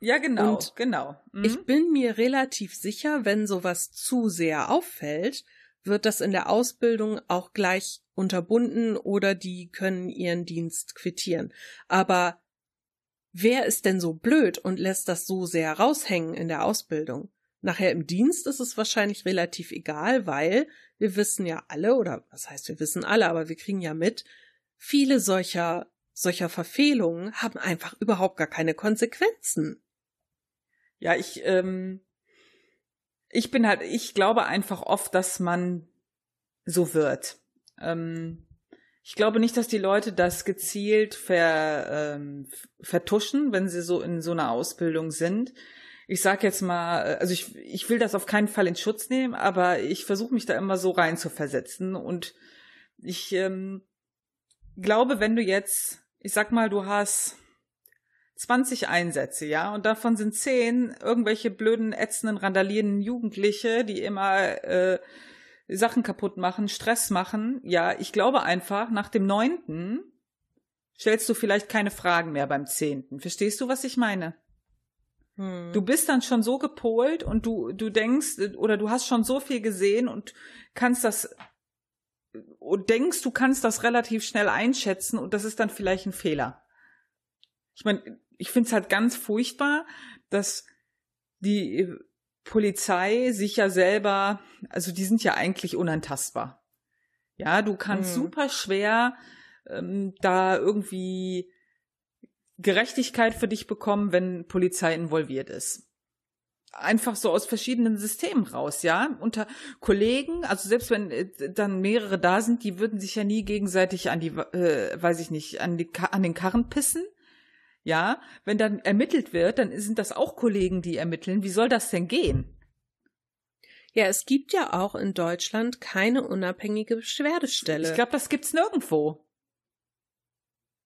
Ja, genau, Und genau.
Mhm. Ich bin mir relativ sicher, wenn sowas zu sehr auffällt, wird das in der Ausbildung auch gleich unterbunden oder die können ihren Dienst quittieren. Aber wer ist denn so blöd und lässt das so sehr raushängen in der Ausbildung? Nachher im Dienst ist es wahrscheinlich relativ egal, weil wir wissen ja alle, oder was heißt wir wissen alle, aber wir kriegen ja mit, viele solcher, solcher Verfehlungen haben einfach überhaupt gar keine Konsequenzen.
Ja, ich, ähm, ich bin halt, ich glaube einfach oft, dass man so wird. Ähm, ich glaube nicht, dass die Leute das gezielt ver, ähm, vertuschen, wenn sie so in so einer Ausbildung sind. Ich sag jetzt mal, äh, also ich, ich will das auf keinen Fall in Schutz nehmen, aber ich versuche mich da immer so rein zu versetzen und ich ähm, glaube, wenn du jetzt, ich sag mal, du hast 20 Einsätze, ja, und davon sind 10 irgendwelche blöden, ätzenden, randalierenden Jugendliche, die immer äh, Sachen kaputt machen, Stress machen. Ja, ich glaube einfach, nach dem neunten stellst du vielleicht keine Fragen mehr beim zehnten. Verstehst du, was ich meine? Hm. Du bist dann schon so gepolt und du, du denkst oder du hast schon so viel gesehen und kannst das und denkst, du kannst das relativ schnell einschätzen und das ist dann vielleicht ein Fehler. Ich meine, ich finde es halt ganz furchtbar, dass die Polizei sich ja selber, also die sind ja eigentlich unantastbar. Ja, du kannst mhm. super schwer ähm, da irgendwie Gerechtigkeit für dich bekommen, wenn Polizei involviert ist. Einfach so aus verschiedenen Systemen raus, ja. Unter Kollegen, also selbst wenn äh, dann mehrere da sind, die würden sich ja nie gegenseitig an die, äh, weiß ich nicht, an, die, an den Karren pissen. Ja, wenn dann ermittelt wird, dann sind das auch Kollegen, die ermitteln. Wie soll das denn gehen?
Ja, es gibt ja auch in Deutschland keine unabhängige Beschwerdestelle.
Ich glaube, das gibt's nirgendwo.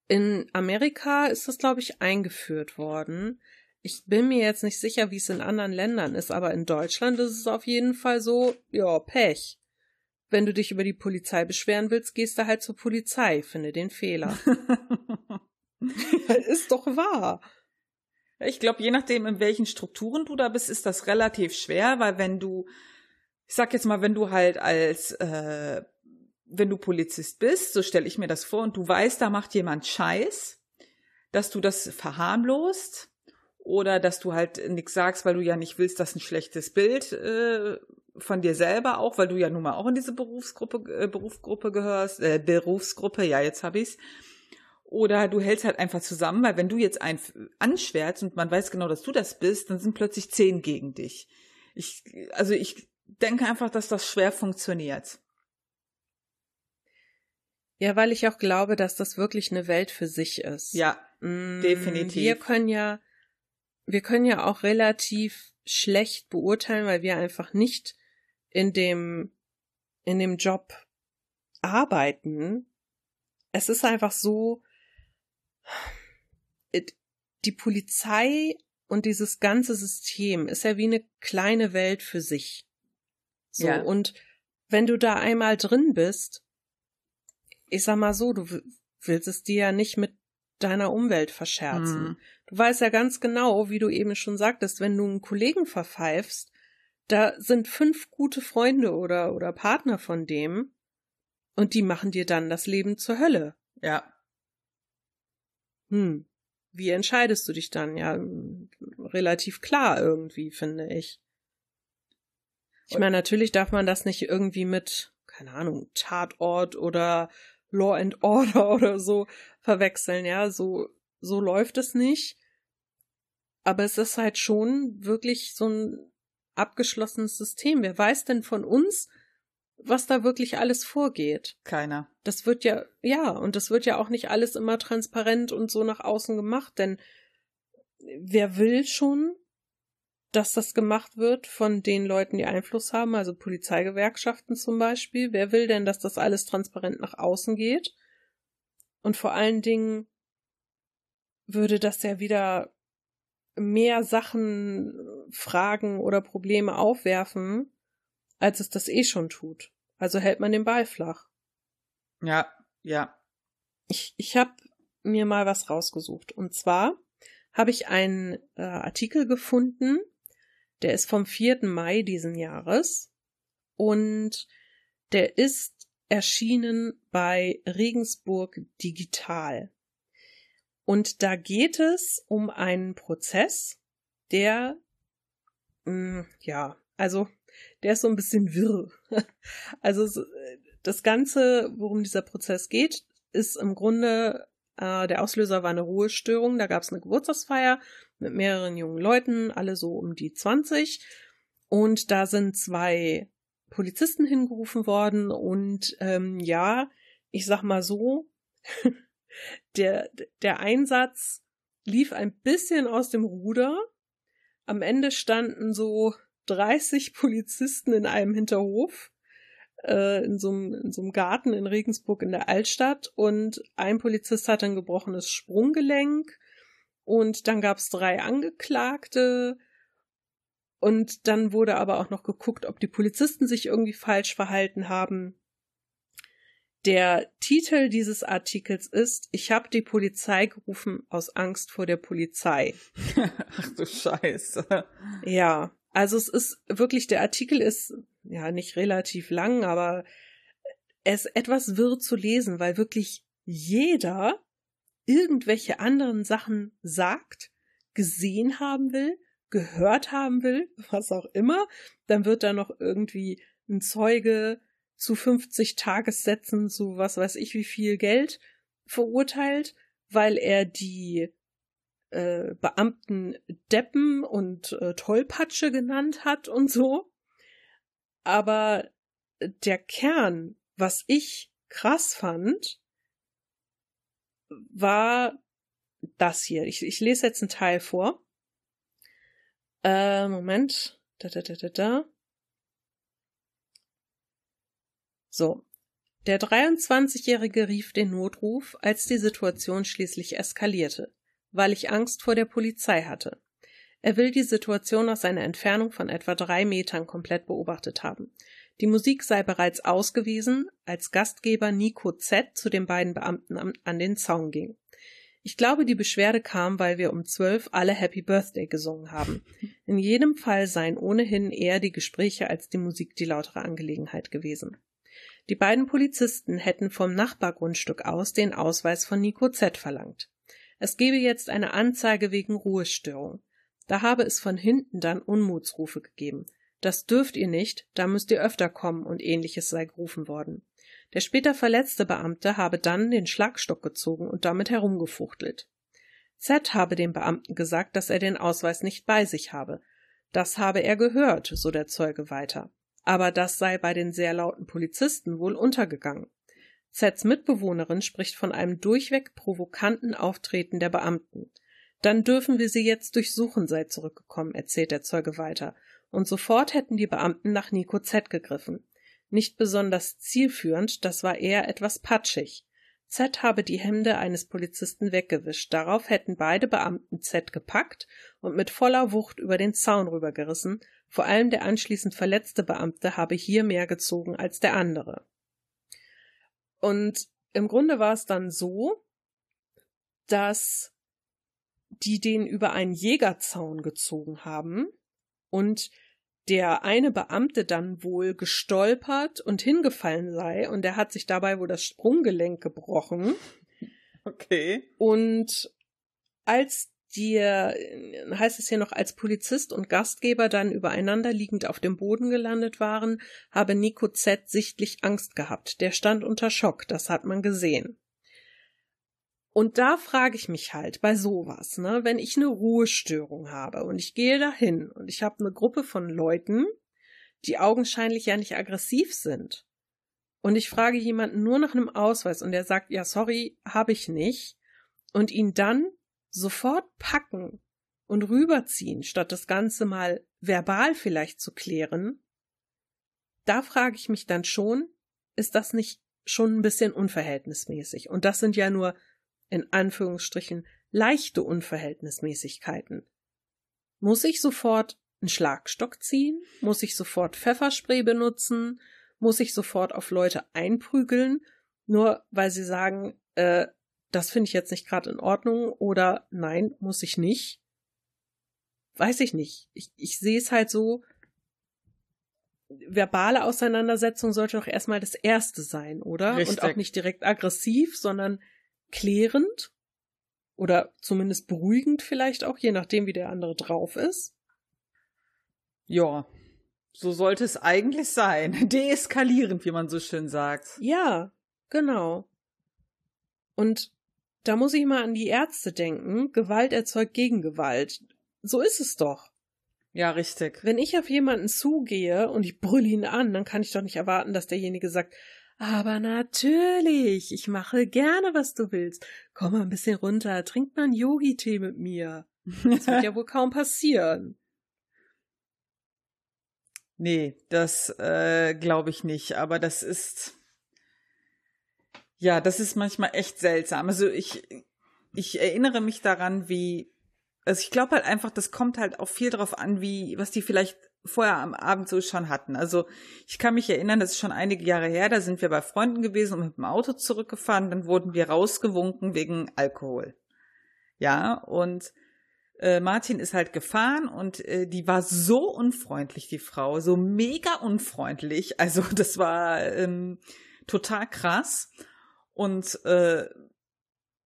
In Amerika ist das, glaube ich, eingeführt worden. Ich bin mir jetzt nicht sicher, wie es in anderen Ländern ist, aber in Deutschland ist es auf jeden Fall so, ja, Pech. Wenn du dich über die Polizei beschweren willst, gehst du halt zur Polizei, finde den Fehler. ist doch wahr.
Ich glaube, je nachdem, in welchen Strukturen du da bist, ist das relativ schwer, weil wenn du, ich sag jetzt mal, wenn du halt als, äh, wenn du Polizist bist, so stelle ich mir das vor, und du weißt, da macht jemand Scheiß, dass du das verharmlost oder dass du halt nichts sagst, weil du ja nicht willst, dass ein schlechtes Bild äh, von dir selber auch, weil du ja nun mal auch in diese Berufsgruppe, äh, Berufsgruppe gehörst, äh, Berufsgruppe, ja, jetzt hab ich's. Oder du hältst halt einfach zusammen, weil wenn du jetzt einen anschwärzt und man weiß genau, dass du das bist, dann sind plötzlich zehn gegen dich. Ich, also ich denke einfach, dass das schwer funktioniert.
Ja, weil ich auch glaube, dass das wirklich eine Welt für sich ist.
Ja, mm, definitiv.
Wir können ja, wir können ja auch relativ schlecht beurteilen, weil wir einfach nicht in dem, in dem Job arbeiten. Es ist einfach so, die Polizei und dieses ganze System ist ja wie eine kleine Welt für sich. So, ja. und wenn du da einmal drin bist, ich sag mal so, du willst es dir ja nicht mit deiner Umwelt verscherzen. Mhm. Du weißt ja ganz genau, wie du eben schon sagtest, wenn du einen Kollegen verpfeifst, da sind fünf gute Freunde oder, oder Partner von dem und die machen dir dann das Leben zur Hölle.
Ja.
Hm. Wie entscheidest du dich dann? Ja, relativ klar irgendwie, finde ich. Ich meine, natürlich darf man das nicht irgendwie mit, keine Ahnung, Tatort oder Law and Order oder so verwechseln, ja, so, so läuft es nicht. Aber es ist halt schon wirklich so ein abgeschlossenes System. Wer weiß denn von uns, was da wirklich alles vorgeht?
Keiner.
Das wird ja, ja, und das wird ja auch nicht alles immer transparent und so nach außen gemacht, denn wer will schon, dass das gemacht wird von den Leuten, die Einfluss haben, also Polizeigewerkschaften zum Beispiel. Wer will denn, dass das alles transparent nach außen geht? Und vor allen Dingen würde das ja wieder mehr Sachen, Fragen oder Probleme aufwerfen, als es das eh schon tut. Also hält man den Ball flach.
Ja, ja.
Ich, ich habe mir mal was rausgesucht. Und zwar habe ich einen äh, Artikel gefunden, der ist vom 4. Mai diesen Jahres und der ist erschienen bei Regensburg Digital. Und da geht es um einen Prozess, der, mh, hm, ja, also der ist so ein bisschen wirr. Also das Ganze, worum dieser Prozess geht, ist im Grunde, äh, der Auslöser war eine Ruhestörung. Da gab es eine Geburtstagsfeier mit mehreren jungen Leuten, alle so um die 20. Und da sind zwei Polizisten hingerufen worden und ähm, ja, ich sag mal so, der, der Einsatz lief ein bisschen aus dem Ruder. Am Ende standen so 30 Polizisten in einem Hinterhof, äh, in, so einem, in so einem Garten in Regensburg in der Altstadt und ein Polizist hatte ein gebrochenes Sprunggelenk und dann gab es drei Angeklagte Und dann wurde aber auch noch geguckt, ob die Polizisten sich irgendwie falsch verhalten haben. Der Titel dieses Artikels ist Ich habe die Polizei gerufen aus Angst vor der Polizei.
Ach du Scheiße.
Ja, also es ist wirklich, der Artikel ist ja nicht relativ lang, aber es ist etwas wirr zu lesen, weil wirklich jeder irgendwelche anderen Sachen sagt, gesehen haben will, gehört haben will, was auch immer. Dann wird da noch irgendwie ein Zeuge zu 50 Tagessätzen zu was weiß ich wie viel Geld verurteilt, weil er die äh, Beamten Deppen und äh, Tollpatsche genannt hat und so. Aber der Kern, was ich krass fand, war das hier. Ich, ich lese jetzt einen Teil vor. Äh, Moment. Da, da, da, da, da. So. Der 23-Jährige rief den Notruf, als die Situation schließlich eskalierte, weil ich Angst vor der Polizei hatte. Er will die Situation aus einer Entfernung von etwa drei Metern komplett beobachtet haben. Die Musik sei bereits ausgewiesen, als Gastgeber Nico Z zu den beiden Beamten an den Zaun ging. Ich glaube, die Beschwerde kam, weil wir um zwölf alle Happy Birthday gesungen haben. In jedem Fall seien ohnehin eher die Gespräche als die Musik die lautere Angelegenheit gewesen. Die beiden Polizisten hätten vom Nachbargrundstück aus den Ausweis von Nico Z verlangt. Es gebe jetzt eine Anzeige wegen Ruhestörung. Da habe es von hinten dann Unmutsrufe gegeben. Das dürft ihr nicht, da müsst ihr öfter kommen und ähnliches sei gerufen worden. Der später verletzte Beamte habe dann den Schlagstock gezogen und damit herumgefuchtelt. Z habe dem Beamten gesagt, dass er den Ausweis nicht bei sich habe. Das habe er gehört, so der Zeuge weiter aber das sei bei den sehr lauten Polizisten wohl untergegangen. Zs Mitbewohnerin spricht von einem durchweg provokanten Auftreten der Beamten. Dann dürfen wir sie jetzt durchsuchen, sei zurückgekommen, erzählt der Zeuge weiter, und sofort hätten die Beamten nach Nico Z gegriffen. Nicht besonders zielführend, das war eher etwas patschig. Z habe die Hemde eines Polizisten weggewischt. Darauf hätten beide Beamten Z gepackt und mit voller Wucht über den Zaun rübergerissen, vor allem der anschließend verletzte Beamte habe hier mehr gezogen als der andere. Und im Grunde war es dann so, dass die den über einen Jägerzaun gezogen haben und der eine Beamte dann wohl gestolpert und hingefallen sei und der hat sich dabei wohl das Sprunggelenk gebrochen.
Okay.
Und als die heißt es hier noch als Polizist und Gastgeber dann übereinander liegend auf dem Boden gelandet waren, habe Nico Z sichtlich Angst gehabt. Der stand unter Schock, das hat man gesehen. Und da frage ich mich halt bei sowas, ne, wenn ich eine Ruhestörung habe und ich gehe dahin und ich habe eine Gruppe von Leuten, die augenscheinlich ja nicht aggressiv sind. Und ich frage jemanden nur nach einem Ausweis und der sagt, ja, sorry, habe ich nicht. Und ihn dann sofort packen und rüberziehen, statt das Ganze mal verbal vielleicht zu klären, da frage ich mich dann schon, ist das nicht schon ein bisschen unverhältnismäßig? Und das sind ja nur in Anführungsstrichen leichte Unverhältnismäßigkeiten. Muss ich sofort einen Schlagstock ziehen? Muss ich sofort Pfefferspray benutzen? Muss ich sofort auf Leute einprügeln? Nur weil sie sagen, äh, das finde ich jetzt nicht gerade in Ordnung oder nein, muss ich nicht. Weiß ich nicht. Ich, ich sehe es halt so, verbale Auseinandersetzung sollte doch erstmal das erste sein, oder? Richtig. Und auch nicht direkt aggressiv, sondern klärend oder zumindest beruhigend vielleicht auch, je nachdem, wie der andere drauf ist.
Ja, so sollte es eigentlich sein. Deeskalierend, wie man so schön sagt.
Ja, genau. Und da muss ich mal an die Ärzte denken. Gewalt erzeugt Gegengewalt. So ist es doch.
Ja, richtig.
Wenn ich auf jemanden zugehe und ich brülle ihn an, dann kann ich doch nicht erwarten, dass derjenige sagt, aber natürlich, ich mache gerne, was du willst. Komm mal ein bisschen runter, trink mal einen Yogi-Tee mit mir. Das wird ja wohl kaum passieren.
Nee, das äh, glaube ich nicht. Aber das ist ja, das ist manchmal echt seltsam. Also ich, ich erinnere mich daran, wie also ich glaube halt einfach, das kommt halt auch viel drauf an, wie, was die vielleicht vorher am Abend so schon hatten. Also ich kann mich erinnern, das ist schon einige Jahre her, da sind wir bei Freunden gewesen und mit dem Auto zurückgefahren, dann wurden wir rausgewunken wegen Alkohol. Ja, und äh, Martin ist halt gefahren und äh, die war so unfreundlich, die Frau, so mega unfreundlich. Also das war ähm, total krass. Und äh,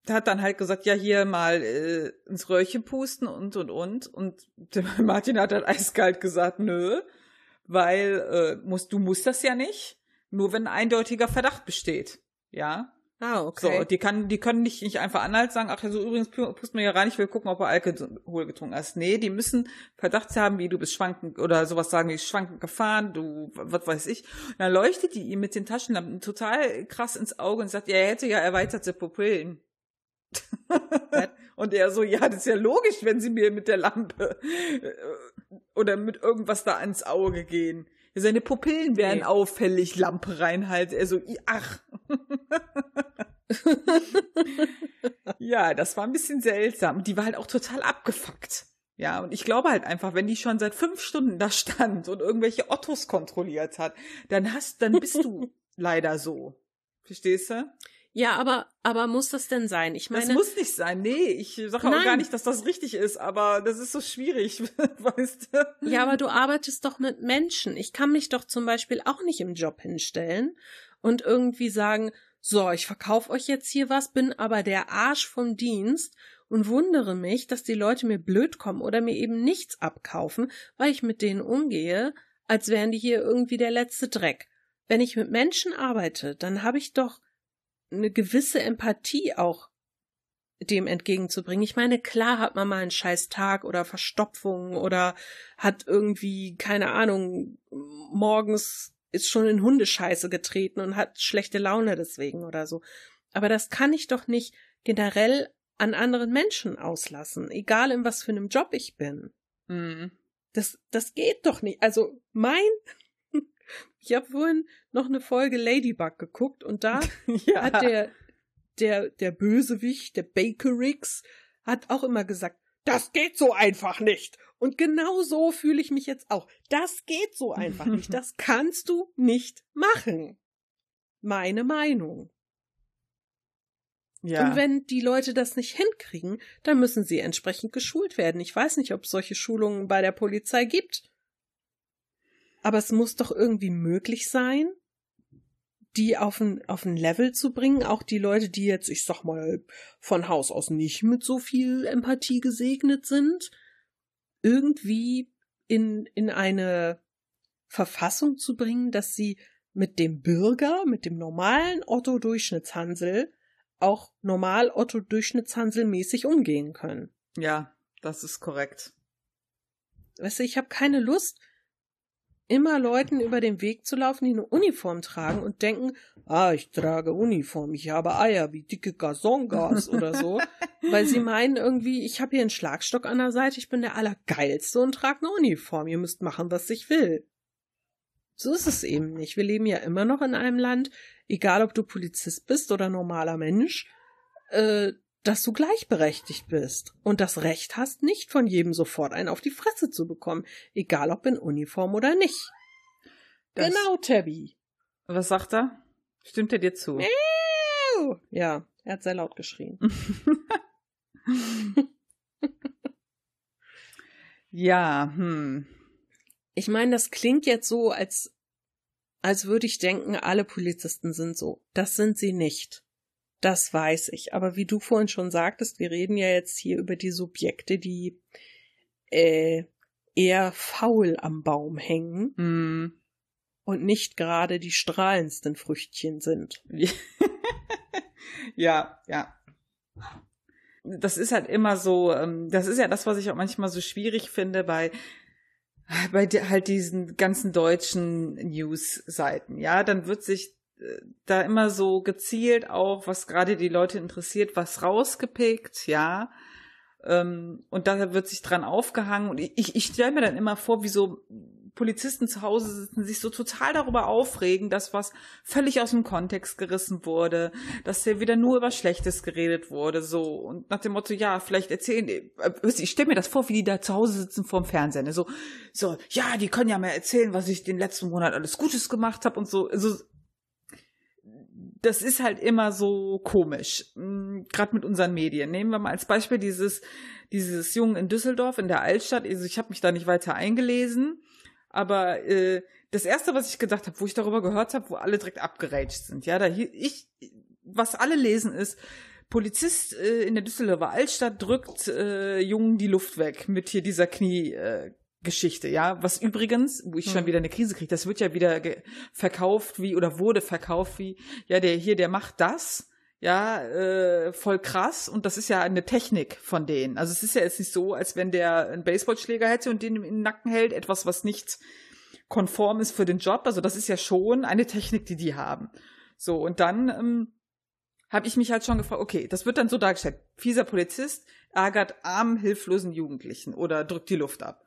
hat dann halt gesagt, ja, hier mal äh, ins Röhrchen pusten und und und. Und Martin hat halt eiskalt gesagt, nö, weil äh, musst, du musst das ja nicht, nur wenn ein eindeutiger Verdacht besteht. Ja.
Ah, okay.
So, die kann, die können nicht, nicht einfach anhalt sagen, ach ja, so übrigens pusst mir ja rein, ich will gucken, ob er Alkohol getrunken hast. Nee, die müssen Verdacht haben, wie du bist schwankend oder sowas sagen wie schwankend gefahren, du, was weiß ich. Und dann leuchtet die ihm mit den Taschenlampen total krass ins Auge und sagt, ja, er hätte ja erweiterte Pupillen. und er so, ja, das ist ja logisch, wenn sie mir mit der Lampe äh, oder mit irgendwas da ans Auge gehen. Seine Pupillen wären nee. auffällig, Lampe reinhalt. Er so, ach. ja, das war ein bisschen seltsam. Die war halt auch total abgefuckt. Ja, und ich glaube halt einfach, wenn die schon seit fünf Stunden da stand und irgendwelche Ottos kontrolliert hat, dann hast, dann bist du leider so. Verstehst du?
Ja, aber, aber muss das denn sein? Ich meine.
Das muss nicht sein. Nee, ich sage auch gar nicht, dass das richtig ist, aber das ist so schwierig, weißt du?
Ja, aber du arbeitest doch mit Menschen. Ich kann mich doch zum Beispiel auch nicht im Job hinstellen und irgendwie sagen, so, ich verkaufe euch jetzt hier was, bin aber der Arsch vom Dienst und wundere mich, dass die Leute mir blöd kommen oder mir eben nichts abkaufen, weil ich mit denen umgehe, als wären die hier irgendwie der letzte Dreck. Wenn ich mit Menschen arbeite, dann habe ich doch eine gewisse Empathie auch dem entgegenzubringen. Ich meine, klar hat man mal einen scheiß Tag oder Verstopfung oder hat irgendwie, keine Ahnung, morgens ist schon in Hundescheiße getreten und hat schlechte Laune deswegen oder so. Aber das kann ich doch nicht generell an anderen Menschen auslassen, egal in was für einem Job ich bin. Mhm. Das, das geht doch nicht. Also mein ich habe vorhin noch eine Folge Ladybug geguckt und da ja. hat der, der, der Bösewicht, der Bakerix, hat auch immer gesagt, das geht so einfach nicht. Und genau so fühle ich mich jetzt auch. Das geht so einfach nicht. Das kannst du nicht machen. Meine Meinung. Ja. Und wenn die Leute das nicht hinkriegen, dann müssen sie entsprechend geschult werden. Ich weiß nicht, ob es solche Schulungen bei der Polizei gibt. Aber es muss doch irgendwie möglich sein, die auf ein, auf ein Level zu bringen, auch die Leute, die jetzt, ich sag mal, von Haus aus nicht mit so viel Empathie gesegnet sind, irgendwie in, in eine Verfassung zu bringen, dass sie mit dem Bürger, mit dem normalen Otto-Durchschnittshansel auch normal Otto-Durchschnittshansel mäßig umgehen können.
Ja, das ist korrekt.
Weißt du, ich habe keine Lust, immer Leuten über den Weg zu laufen, die eine Uniform tragen und denken, ah, ich trage Uniform, ich habe Eier wie dicke Gazongas oder so, weil sie meinen irgendwie, ich habe hier einen Schlagstock an der Seite, ich bin der Allergeilste und trage eine Uniform, ihr müsst machen, was ich will. So ist es eben nicht. Wir leben ja immer noch in einem Land, egal ob du Polizist bist oder normaler Mensch, äh, dass du gleichberechtigt bist und das Recht hast, nicht von jedem sofort einen auf die Fresse zu bekommen, egal ob in Uniform oder nicht. Das genau, Tabby.
Was sagt er? Stimmt er dir zu?
Ja, er hat sehr laut geschrien.
ja, hm.
Ich meine, das klingt jetzt so, als, als würde ich denken, alle Polizisten sind so. Das sind sie nicht. Das weiß ich. Aber wie du vorhin schon sagtest, wir reden ja jetzt hier über die Subjekte, die äh, eher faul am Baum hängen mm. und nicht gerade die strahlendsten Früchtchen sind.
ja, ja. Das ist halt immer so, ähm, das ist ja das, was ich auch manchmal so schwierig finde bei bei halt diesen ganzen deutschen News-Seiten. Ja, dann wird sich da immer so gezielt auch, was gerade die Leute interessiert, was rausgepickt, ja. Ähm, und da wird sich dran aufgehangen. Und ich, ich stelle mir dann immer vor, wie so Polizisten zu Hause sitzen, sich so total darüber aufregen, dass was völlig aus dem Kontext gerissen wurde, dass hier wieder nur über Schlechtes geredet wurde, so. Und nach dem Motto, ja, vielleicht erzählen, äh, ich stelle mir das vor, wie die da zu Hause sitzen vorm Fernsehen, ne? so, so, ja, die können ja mal erzählen, was ich den letzten Monat alles Gutes gemacht habe und so. Also, das ist halt immer so komisch, hm, gerade mit unseren Medien. Nehmen wir mal als Beispiel dieses, dieses Jungen in Düsseldorf in der Altstadt. Also ich habe mich da nicht weiter eingelesen, aber äh, das erste, was ich gedacht habe, wo ich darüber gehört habe, wo alle direkt abgerätscht sind, ja, da ich, was alle lesen ist, Polizist äh, in der Düsseldorfer Altstadt drückt äh, Jungen die Luft weg mit hier dieser Knie. Äh, Geschichte, ja. Was übrigens, wo ich schon hm. wieder eine Krise kriege, das wird ja wieder verkauft wie oder wurde verkauft wie, ja, der hier, der macht das, ja, äh, voll krass und das ist ja eine Technik von denen. Also es ist ja jetzt nicht so, als wenn der einen Baseballschläger hätte und den im Nacken hält, etwas, was nicht konform ist für den Job. Also das ist ja schon eine Technik, die die haben. So, und dann ähm, habe ich mich halt schon gefragt, okay, das wird dann so dargestellt. Fieser Polizist ärgert armen, hilflosen Jugendlichen oder drückt die Luft ab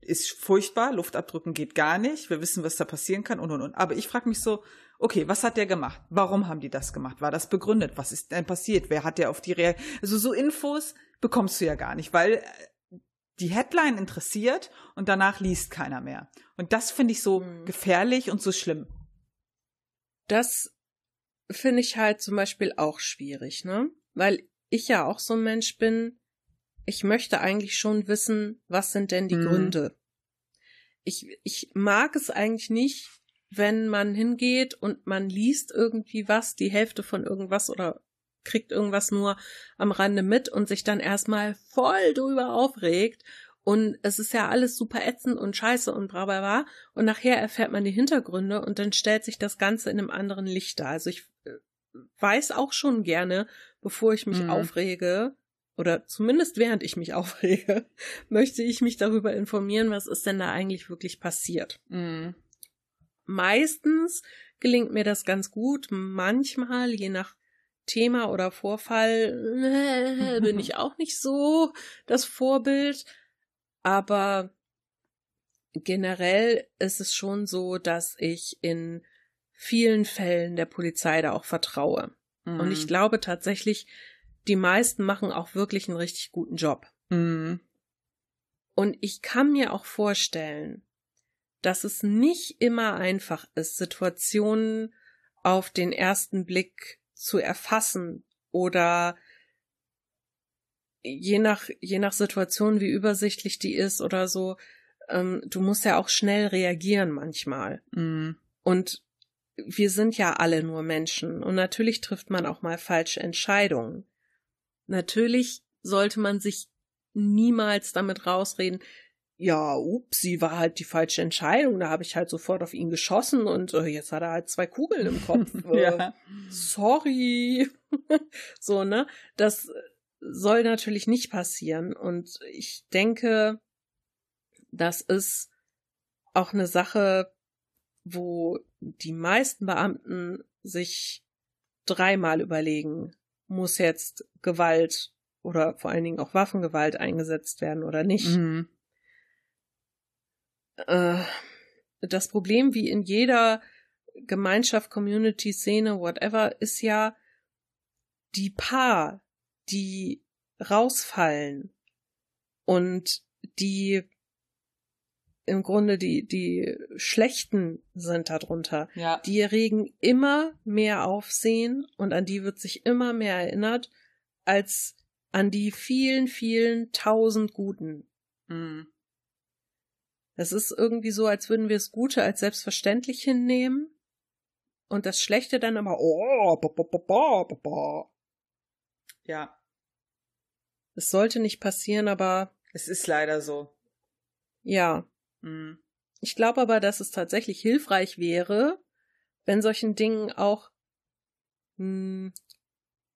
ist furchtbar, Luft abdrücken geht gar nicht, wir wissen, was da passieren kann und und und. Aber ich frage mich so, okay, was hat der gemacht? Warum haben die das gemacht? War das begründet? Was ist denn passiert? Wer hat der auf die Reaktion? Also so Infos bekommst du ja gar nicht, weil äh, die Headline interessiert und danach liest keiner mehr. Und das finde ich so mhm. gefährlich und so schlimm.
Das finde ich halt zum Beispiel auch schwierig, ne? Weil ich ja auch so ein Mensch bin, ich möchte eigentlich schon wissen, was sind denn die mhm. Gründe. Ich, ich mag es eigentlich nicht, wenn man hingeht und man liest irgendwie was, die Hälfte von irgendwas oder kriegt irgendwas nur am Rande mit und sich dann erstmal voll drüber aufregt und es ist ja alles super ätzend und scheiße und bla bla bla und nachher erfährt man die Hintergründe und dann stellt sich das Ganze in einem anderen Licht dar. Also ich äh, weiß auch schon gerne, bevor ich mich mhm. aufrege, oder zumindest während ich mich aufrege, möchte ich mich darüber informieren, was ist denn da eigentlich wirklich passiert. Mhm. Meistens gelingt mir das ganz gut, manchmal, je nach Thema oder Vorfall, bin ich auch nicht so das Vorbild, aber generell ist es schon so, dass ich in vielen Fällen der Polizei da auch vertraue. Mhm. Und ich mhm. glaube tatsächlich, die meisten machen auch wirklich einen richtig guten Job. Mhm. Und ich kann mir auch vorstellen, dass es nicht immer einfach ist, Situationen auf den ersten Blick zu erfassen oder je nach, je nach Situation, wie übersichtlich die ist oder so, ähm, du musst ja auch schnell reagieren manchmal. Mhm. Und wir sind ja alle nur Menschen und natürlich trifft man auch mal falsche Entscheidungen. Natürlich sollte man sich niemals damit rausreden, ja, ups, sie war halt die falsche Entscheidung, da habe ich halt sofort auf ihn geschossen und äh, jetzt hat er halt zwei Kugeln im Kopf. Äh, ja. Sorry. so, ne? Das soll natürlich nicht passieren und ich denke, das ist auch eine Sache, wo die meisten Beamten sich dreimal überlegen, muss jetzt Gewalt oder vor allen Dingen auch Waffengewalt eingesetzt werden oder nicht. Mhm. Äh, das Problem, wie in jeder Gemeinschaft, Community, Szene, whatever, ist ja die paar, die rausfallen und die im Grunde die, die Schlechten sind darunter. Ja. Die erregen immer mehr Aufsehen und an die wird sich immer mehr erinnert, als an die vielen, vielen tausend Guten. Mhm. Es ist irgendwie so, als würden wir das Gute als selbstverständlich hinnehmen und das Schlechte dann aber, oh, ba, ba, ba, ba, ba.
Ja.
Es sollte nicht passieren, aber.
Es ist leider so.
Ja. Mhm. Ich glaube aber, dass es tatsächlich hilfreich wäre, wenn solchen Dingen auch mh, hm,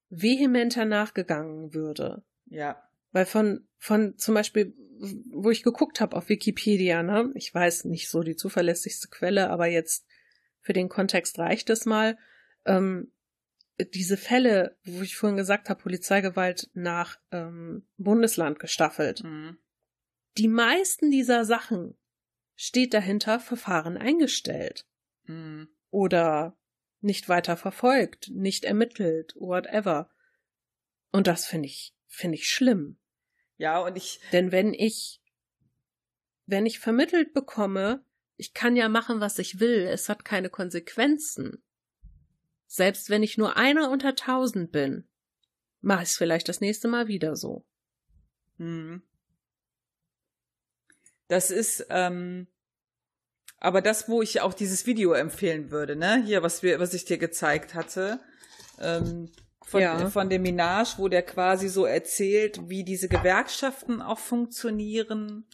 vehementer nachgegangen würde.
Ja.
Weil von, von zum Beispiel, wo ich geguckt habe auf Wikipedia, ne, ich weiß nicht so die zuverlässigste Quelle, aber jetzt für den Kontext reicht es mal, ähm, diese Fälle, wo ich vorhin gesagt habe, Polizeigewalt nach ähm, Bundesland gestaffelt. Mhm. Die meisten dieser Sachen steht dahinter Verfahren eingestellt. Mhm. Oder nicht weiter verfolgt, nicht ermittelt, whatever. Und das finde ich, finde ich schlimm.
Ja, und ich.
Denn wenn ich, wenn ich vermittelt bekomme, ich kann ja machen, was ich will, es hat keine Konsequenzen. Selbst wenn ich nur einer unter tausend bin, mache ich es vielleicht das nächste Mal wieder so. Hm.
Das ist, ähm, aber das, wo ich auch dieses Video empfehlen würde, ne, hier, was wir, was ich dir gezeigt hatte, ähm, von, ja. von dem Minage, wo der quasi so erzählt, wie diese Gewerkschaften auch funktionieren.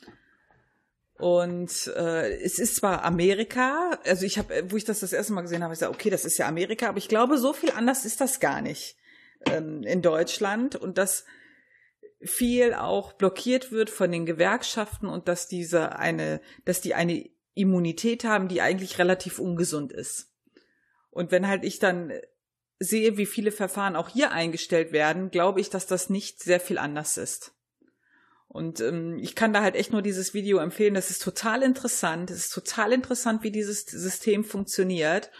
Und äh, es ist zwar Amerika, also ich habe, wo ich das das erste Mal gesehen habe, ich gesagt, okay, das ist ja Amerika, aber ich glaube, so viel anders ist das gar nicht ähm, in Deutschland und dass viel auch blockiert wird von den Gewerkschaften und dass diese eine, dass die eine Immunität haben, die eigentlich relativ ungesund ist. Und wenn halt ich dann sehe, wie viele Verfahren auch hier eingestellt werden, glaube ich, dass das nicht sehr viel anders ist. Und ähm, ich kann da halt echt nur dieses Video empfehlen. Das ist total interessant. Es ist total interessant, wie dieses System funktioniert.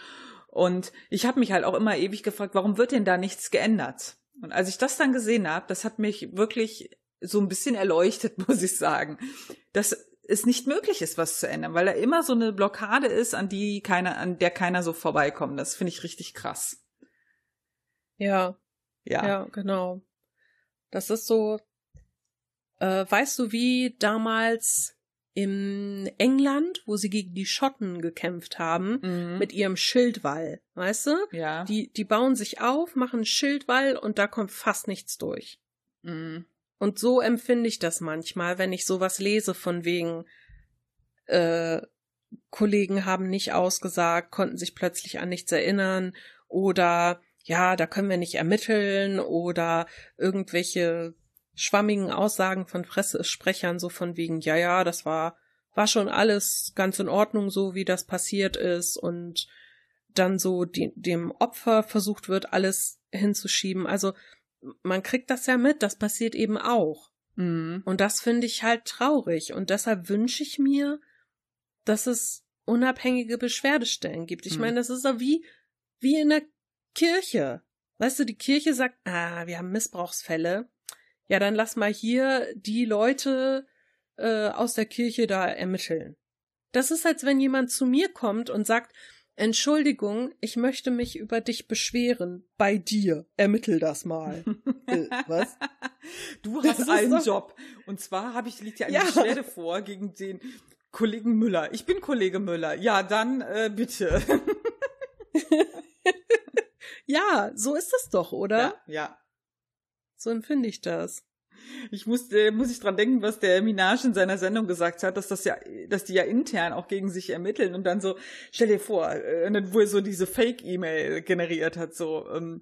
Und ich habe mich halt auch immer ewig gefragt, warum wird denn da nichts geändert? Und als ich das dann gesehen habe, das hat mich wirklich so ein bisschen erleuchtet, muss ich sagen, dass es nicht möglich ist, was zu ändern, weil da immer so eine Blockade ist, an die keiner, an der keiner so vorbeikommt. Das finde ich richtig krass.
Ja. Ja. Ja, genau. Das ist so, äh, weißt du, wie damals in England, wo sie gegen die Schotten gekämpft haben, mhm. mit ihrem Schildwall, weißt du?
Ja.
Die, die bauen sich auf, machen Schildwall und da kommt fast nichts durch. Mhm. Und so empfinde ich das manchmal, wenn ich sowas lese von wegen, äh, Kollegen haben nicht ausgesagt, konnten sich plötzlich an nichts erinnern oder ja, da können wir nicht ermitteln oder irgendwelche schwammigen Aussagen von Pressesprechern, so von wegen, ja, ja, das war, war schon alles ganz in Ordnung, so wie das passiert ist und dann so die, dem Opfer versucht wird, alles hinzuschieben. Also man kriegt das ja mit, das passiert eben auch. Mhm. Und das finde ich halt traurig. Und deshalb wünsche ich mir, dass es unabhängige Beschwerdestellen gibt. Ich mhm. meine, das ist ja wie, wie in der Kirche. Weißt du, die Kirche sagt, ah, wir haben Missbrauchsfälle ja, dann lass mal hier die Leute äh, aus der Kirche da ermitteln. Das ist, als wenn jemand zu mir kommt und sagt, Entschuldigung, ich möchte mich über dich beschweren. Bei dir. Ermittel das mal.
äh, was? Du hast einen doch... Job. Und zwar habe ich, liegt dir eine ja. Beschwerde vor gegen den Kollegen Müller. Ich bin Kollege Müller. Ja, dann äh, bitte.
ja, so ist es doch, oder?
Ja, ja.
So empfinde ich das.
Ich muss, äh, muss ich dran denken, was der Minaj in seiner Sendung gesagt hat, dass das ja, dass die ja intern auch gegen sich ermitteln und dann so, stell dir vor, äh, wo er so diese Fake-E-Mail generiert hat, so, ähm,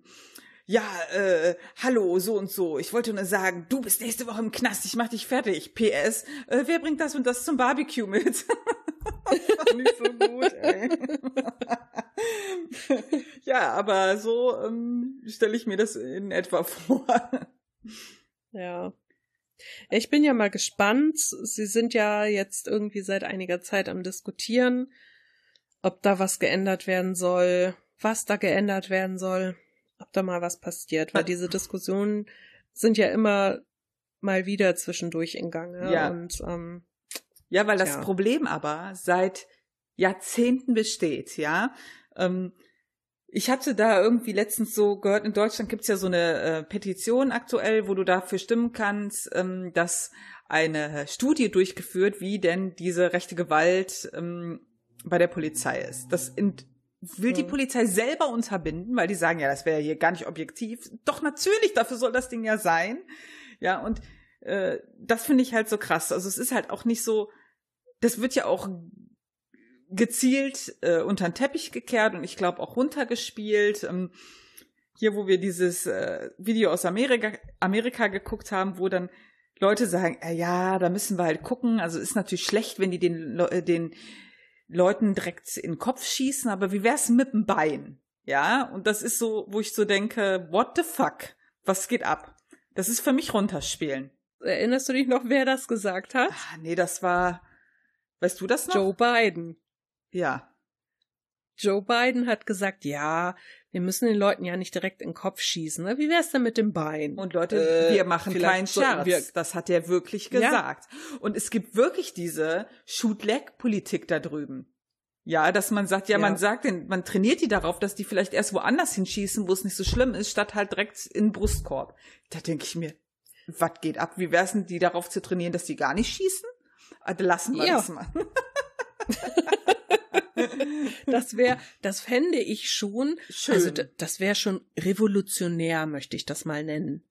ja, äh, hallo, so und so. Ich wollte nur sagen, du bist nächste Woche im Knast, ich mach dich fertig. PS, äh, wer bringt das und das zum Barbecue mit? das nicht so gut, ey. ja, aber so ähm, stelle ich mir das in etwa vor.
ja. Ich bin ja mal gespannt. Sie sind ja jetzt irgendwie seit einiger Zeit am Diskutieren, ob da was geändert werden soll, was da geändert werden soll, ob da mal was passiert, weil diese Diskussionen sind ja immer mal wieder zwischendurch in Gange.
Ja.
Und, ähm,
ja, weil das ja. Problem aber seit Jahrzehnten besteht, ja. Ähm, ich hatte da irgendwie letztens so gehört, in Deutschland gibt's ja so eine äh, Petition aktuell, wo du dafür stimmen kannst, ähm, dass eine Studie durchgeführt, wie denn diese rechte Gewalt ähm, bei der Polizei ist. Das in, will die. Polizei selber unterbinden, weil die sagen, ja, das wäre hier gar nicht objektiv. Doch natürlich, dafür soll das Ding ja sein. Ja, und äh, das finde ich halt so krass. Also es ist halt auch nicht so, das wird ja auch gezielt äh, unter den Teppich gekehrt und ich glaube auch runtergespielt. Ähm, hier, wo wir dieses äh, Video aus Amerika, Amerika geguckt haben, wo dann Leute sagen, äh, ja, da müssen wir halt gucken. Also ist natürlich schlecht, wenn die den, äh, den Leuten direkt in den Kopf schießen, aber wie wär's mit dem Bein? Ja, und das ist so, wo ich so denke, what the fuck? Was geht ab? Das ist für mich runterspielen.
Erinnerst du dich noch, wer das gesagt hat?
Ah, nee, das war, Weißt du das noch?
Joe Biden.
Ja.
Joe Biden hat gesagt, ja, wir müssen den Leuten ja nicht direkt in den Kopf schießen. Ne? Wie wär's denn mit dem Bein?
Und Leute,
Äh,
wir machen keinen Scherz.
wir-
das hat er wirklich
Ja.
gesagt. Und es gibt wirklich diese Shoot-Leg-Politik da drüben. Ja, dass man sagt, ja,
Ja.
man sagt, man trainiert die darauf, dass die vielleicht erst woanders hinschießen, wo es nicht so schlimm ist, statt halt direkt in den Brustkorb. Da denke ich mir, was geht ab? Wie wär's denn, die darauf zu trainieren, dass die gar nicht schießen? Also lassen wir
Ja.
das mal.
Das wäre, das fände ich schon,
Schön.
also das wäre schon revolutionär, möchte ich das mal nennen.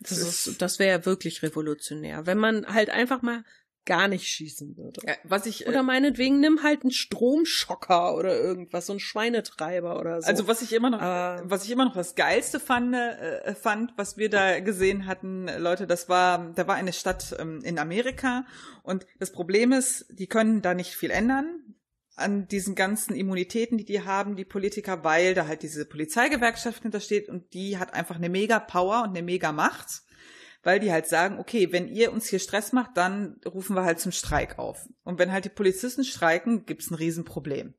Das,
Das
ist, das wäre wirklich revolutionär, wenn man halt einfach mal gar nicht schießen würde.
Ja, was ich, äh,
Oder meinetwegen nimm halt einen Stromschocker oder irgendwas, so einen Schweinetreiber oder so.
Also was ich immer noch,
Aber-
was ich immer noch das geilste fand, äh, fand, was wir da gesehen hatten, äh, Leute, das war, da war eine Stadt ähm, in Amerika und das Problem ist, die können da nicht viel ändern an diesen ganzen Immunitäten, die die haben, die Politiker, weil da halt diese Polizeigewerkschaft hintersteht und die hat einfach eine mega Power und eine mega Macht, weil die halt sagen, okay, wenn ihr uns hier Stress macht, dann rufen wir halt zum Streik auf. Und wenn halt die Polizisten streiken, gibt's ein Riesenproblem.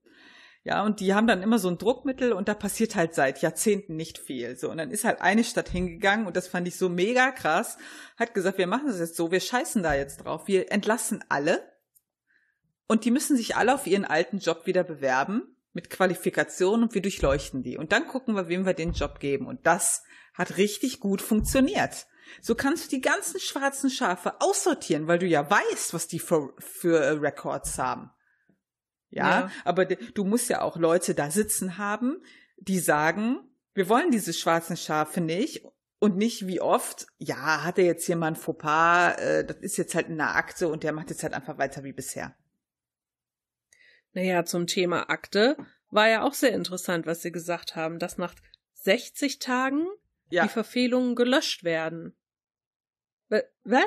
Ja, und die haben dann immer so ein Druckmittel und da passiert halt seit Jahrzehnten nicht viel. So, und dann ist halt eine Stadt hingegangen und das fand ich so mega krass, hat gesagt, wir machen das jetzt so, wir scheißen da jetzt drauf, wir entlassen alle und die müssen sich alle auf ihren alten Job wieder bewerben mit Qualifikation und wir durchleuchten die. Und dann gucken wir, wem wir den Job geben. Und das hat richtig gut funktioniert. So kannst du die ganzen schwarzen Schafe aussortieren, weil du ja weißt, was die für, für äh, Records haben. Ja,
Ja.
aber du musst ja auch Leute da sitzen haben, die sagen, wir wollen diese schwarzen Schafe nicht und nicht wie oft, ja, hat er jetzt hier mal ein Fauxpas, äh, das ist jetzt halt in der Akte und der macht jetzt halt einfach weiter wie bisher.
Naja, zum Thema Akte war ja auch sehr interessant, was Sie gesagt haben, dass nach 60 Tagen
Ja,
die Verfehlungen gelöscht werden. Was?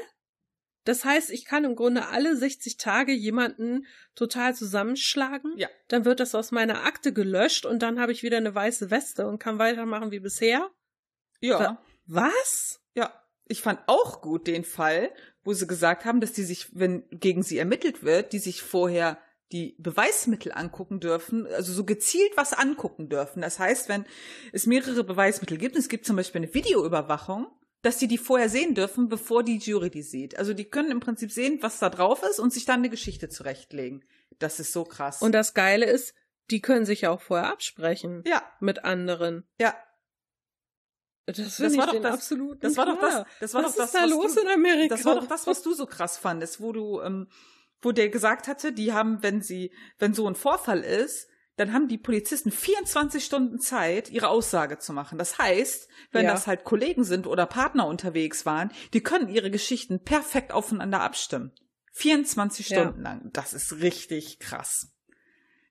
Das heißt, ich kann im Grunde alle 60 Tage jemanden total zusammenschlagen,
Ja.
dann wird das aus meiner Akte gelöscht und dann habe ich wieder eine weiße Weste und kann weitermachen wie bisher.
ja,
Was?
ja. Ich fand auch gut den Fall, wo sie gesagt haben, dass die sich, wenn gegen sie ermittelt wird, die sich vorher die Beweismittel angucken dürfen, also so gezielt was angucken dürfen. Das heißt, wenn es mehrere Beweismittel gibt, es gibt zum Beispiel eine Videoüberwachung, dass die die vorher sehen dürfen, bevor die Jury die sieht. Also die können im Prinzip sehen, was da drauf ist und sich dann eine Geschichte zurechtlegen. Das ist so krass.
Und das Geile ist, die können sich ja auch vorher absprechen
ja,
mit anderen.
ja,
Das,
Das war
ich
doch das-
absoluten
das war doch das, das war
Was
doch das,
ist da
was
los
du,
in Amerika?
Das war doch das, was du so krass fandest, wo du, ähm, wo der gesagt hatte, die haben, wenn sie, wenn so ein Vorfall ist, dann haben die Polizisten 24 Stunden Zeit, ihre Aussage zu machen. Das heißt, wenn
Ja.
das halt Kollegen sind oder Partner unterwegs waren, die können ihre Geschichten perfekt aufeinander abstimmen. 24
Ja.
Stunden lang. Das ist richtig krass.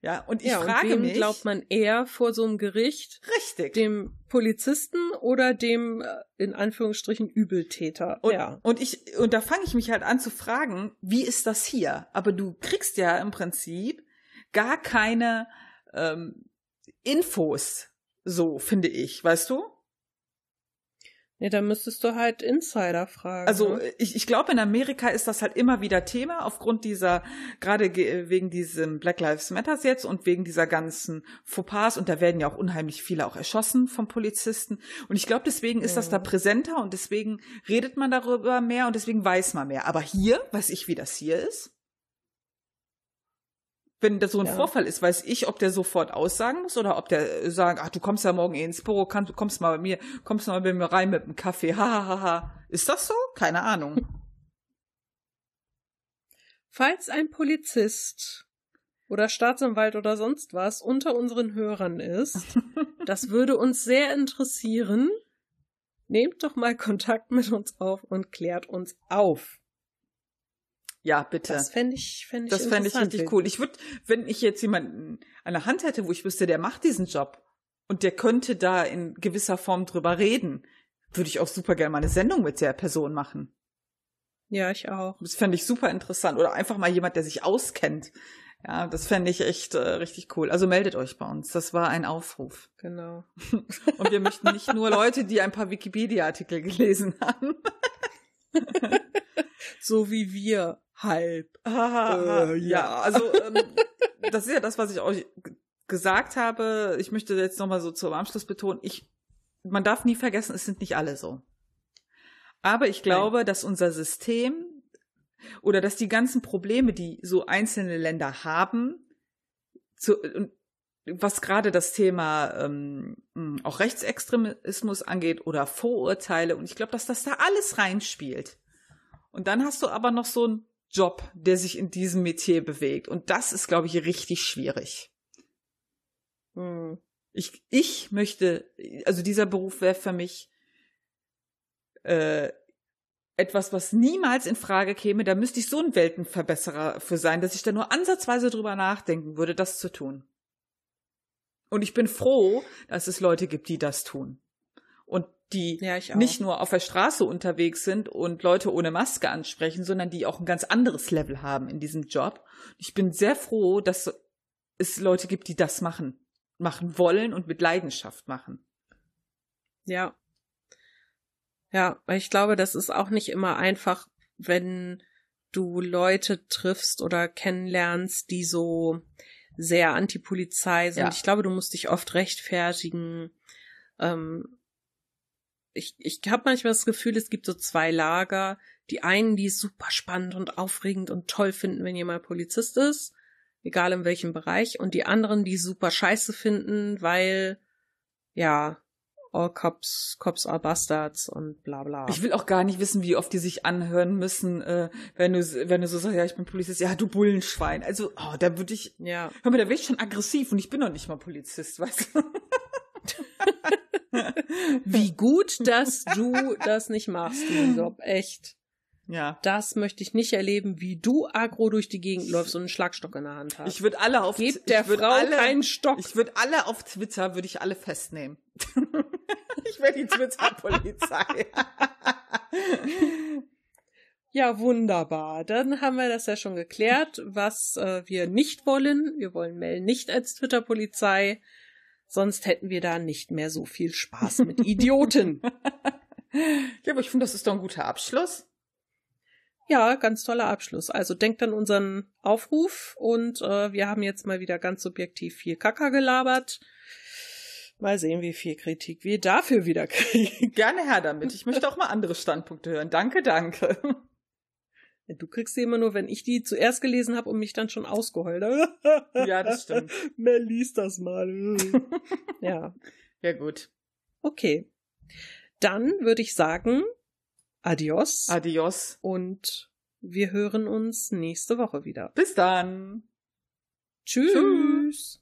Ja, und ich
ja,
frage
und wem
mich.
glaubt man eher vor so einem Gericht?
richtig.
Dem Polizisten oder dem, äh, in Anführungsstrichen, Übeltäter?
Und,
ja.
und ich, und da fange ich mich halt an zu fragen, wie ist das hier? Aber du kriegst ja im Prinzip gar keine ähm, Infos, so finde ich, weißt du?
Nee, da müsstest du halt Insider fragen.
Also
ne?
ich, ich glaube, in Amerika ist das halt immer wieder Thema, aufgrund dieser, gerade ge- wegen diesem Black Lives Matters jetzt und wegen dieser ganzen Fauxpas und da werden ja auch unheimlich viele auch erschossen vom Polizisten. Und ich glaube, deswegen ist das da
Mhm.
präsenter und deswegen redet man darüber mehr und deswegen weiß man mehr. Aber hier, weiß ich, wie das hier ist. Wenn da so ein
Ja.
Vorfall ist, weiß ich, ob der sofort aussagen muss oder ob der äh, sagt, ach, du kommst ja morgen eh ins Büro, kannst, du kommst mal bei mir, kommst mal bei mir rein mit einem Kaffee, hahaha. Ist das so? Keine Ahnung.
Falls ein Polizist oder Staatsanwalt oder sonst was unter unseren Hörern ist, das würde uns sehr interessieren. Nehmt doch mal Kontakt mit uns auf und klärt uns auf.
Ja, bitte.
Das fände ich, fänd ich
Das fände ich richtig cool. Ich würde, wenn ich jetzt jemanden an der Hand hätte, wo ich wüsste, der macht diesen Job und der könnte da in gewisser Form drüber reden, würde ich auch super gerne mal eine Sendung mit der Person machen.
Ja, ich auch.
Das fände ich super interessant. Oder einfach mal jemand, der sich auskennt. Ja, das fände ich echt äh, richtig cool. Also meldet euch bei uns. Das war ein Aufruf.
Genau.
Und wir möchten nicht nur Leute, die ein paar Wikipedia-Artikel gelesen haben.
So wie wir halb.
äh, ja, also ähm, das ist ja das, was ich euch gesagt habe. Ich möchte jetzt nochmal so zum Abschluss betonen, ich, man darf nie vergessen, es sind nicht alle so. Aber ich glaube, Nein. dass unser System oder dass die ganzen Probleme, die so einzelne Länder haben, zu, was gerade das Thema ähm, auch Rechtsextremismus angeht oder Vorurteile, und ich glaube, dass das da alles reinspielt. Und dann hast du aber noch so einen Job, der sich in diesem Metier bewegt. Und das ist, glaube ich, richtig schwierig. Hm. Ich, ich möchte, also dieser Beruf wäre für mich äh, etwas, was niemals in Frage käme. Da müsste ich so ein Weltenverbesserer für sein, dass ich da nur ansatzweise drüber nachdenken würde, das zu tun. Und ich bin froh, dass es Leute gibt, die das tun. Und die ja, nicht nur auf der Straße unterwegs sind und Leute ohne Maske ansprechen, sondern die auch ein ganz anderes Level haben in diesem Job. Ich bin sehr froh, dass es Leute gibt, die das machen, machen wollen und mit Leidenschaft machen.
Ja. Ja, weil ich glaube, das ist auch nicht immer einfach, wenn du Leute triffst oder kennenlernst, die so sehr anti-Polizei sind. Ja. Ich glaube, du musst dich oft rechtfertigen. Ähm, ich ich habe manchmal das Gefühl, es gibt so zwei Lager. Die einen, die es super spannend und aufregend und toll finden, wenn jemand Polizist ist, egal in welchem Bereich, und die anderen, die super scheiße finden, weil ja all cops, cops are bastards und bla bla.
Ich will auch gar nicht wissen, wie oft die sich anhören müssen, äh, wenn du, wenn du so sagst, ja, ich bin Polizist, ja, du Bullenschwein. Also, oh, da würde ich, ja. hör mal, da wäre ich schon aggressiv und ich bin noch nicht mal Polizist, weißt du?
wie gut, dass du das nicht machst, den Job, echt.
Ja.
Das möchte ich nicht erleben, wie du agro durch die Gegend läufst und einen Schlagstock in der Hand hast.
Ich würde alle auf
Gib der Frau alle, keinen Stock.
Ich würde alle auf Twitter würde ich alle festnehmen. ich wäre die Twitter-Polizei.
ja, wunderbar. Dann haben wir das ja schon geklärt, was äh, wir nicht wollen. Wir wollen Mel nicht als Twitter-Polizei. Sonst hätten wir da nicht mehr so viel Spaß mit Idioten.
ja, aber ich finde, das ist doch ein guter Abschluss.
Ja, ganz toller Abschluss. Also denkt an unseren Aufruf und äh, wir haben jetzt mal wieder ganz subjektiv viel Kacker gelabert. Mal sehen, wie viel Kritik wir dafür wieder kriegen.
Gerne her damit. Ich möchte auch mal andere Standpunkte hören. Danke, danke.
Du kriegst sie immer nur, wenn ich die zuerst gelesen habe und mich dann schon ausgeheult
Ja, das stimmt.
Mel liest das mal. ja.
Ja, gut.
Okay. Dann würde ich sagen, Adios.
Adios.
Und wir hören uns nächste Woche wieder.
Bis dann.
Tschüss. Tschüss.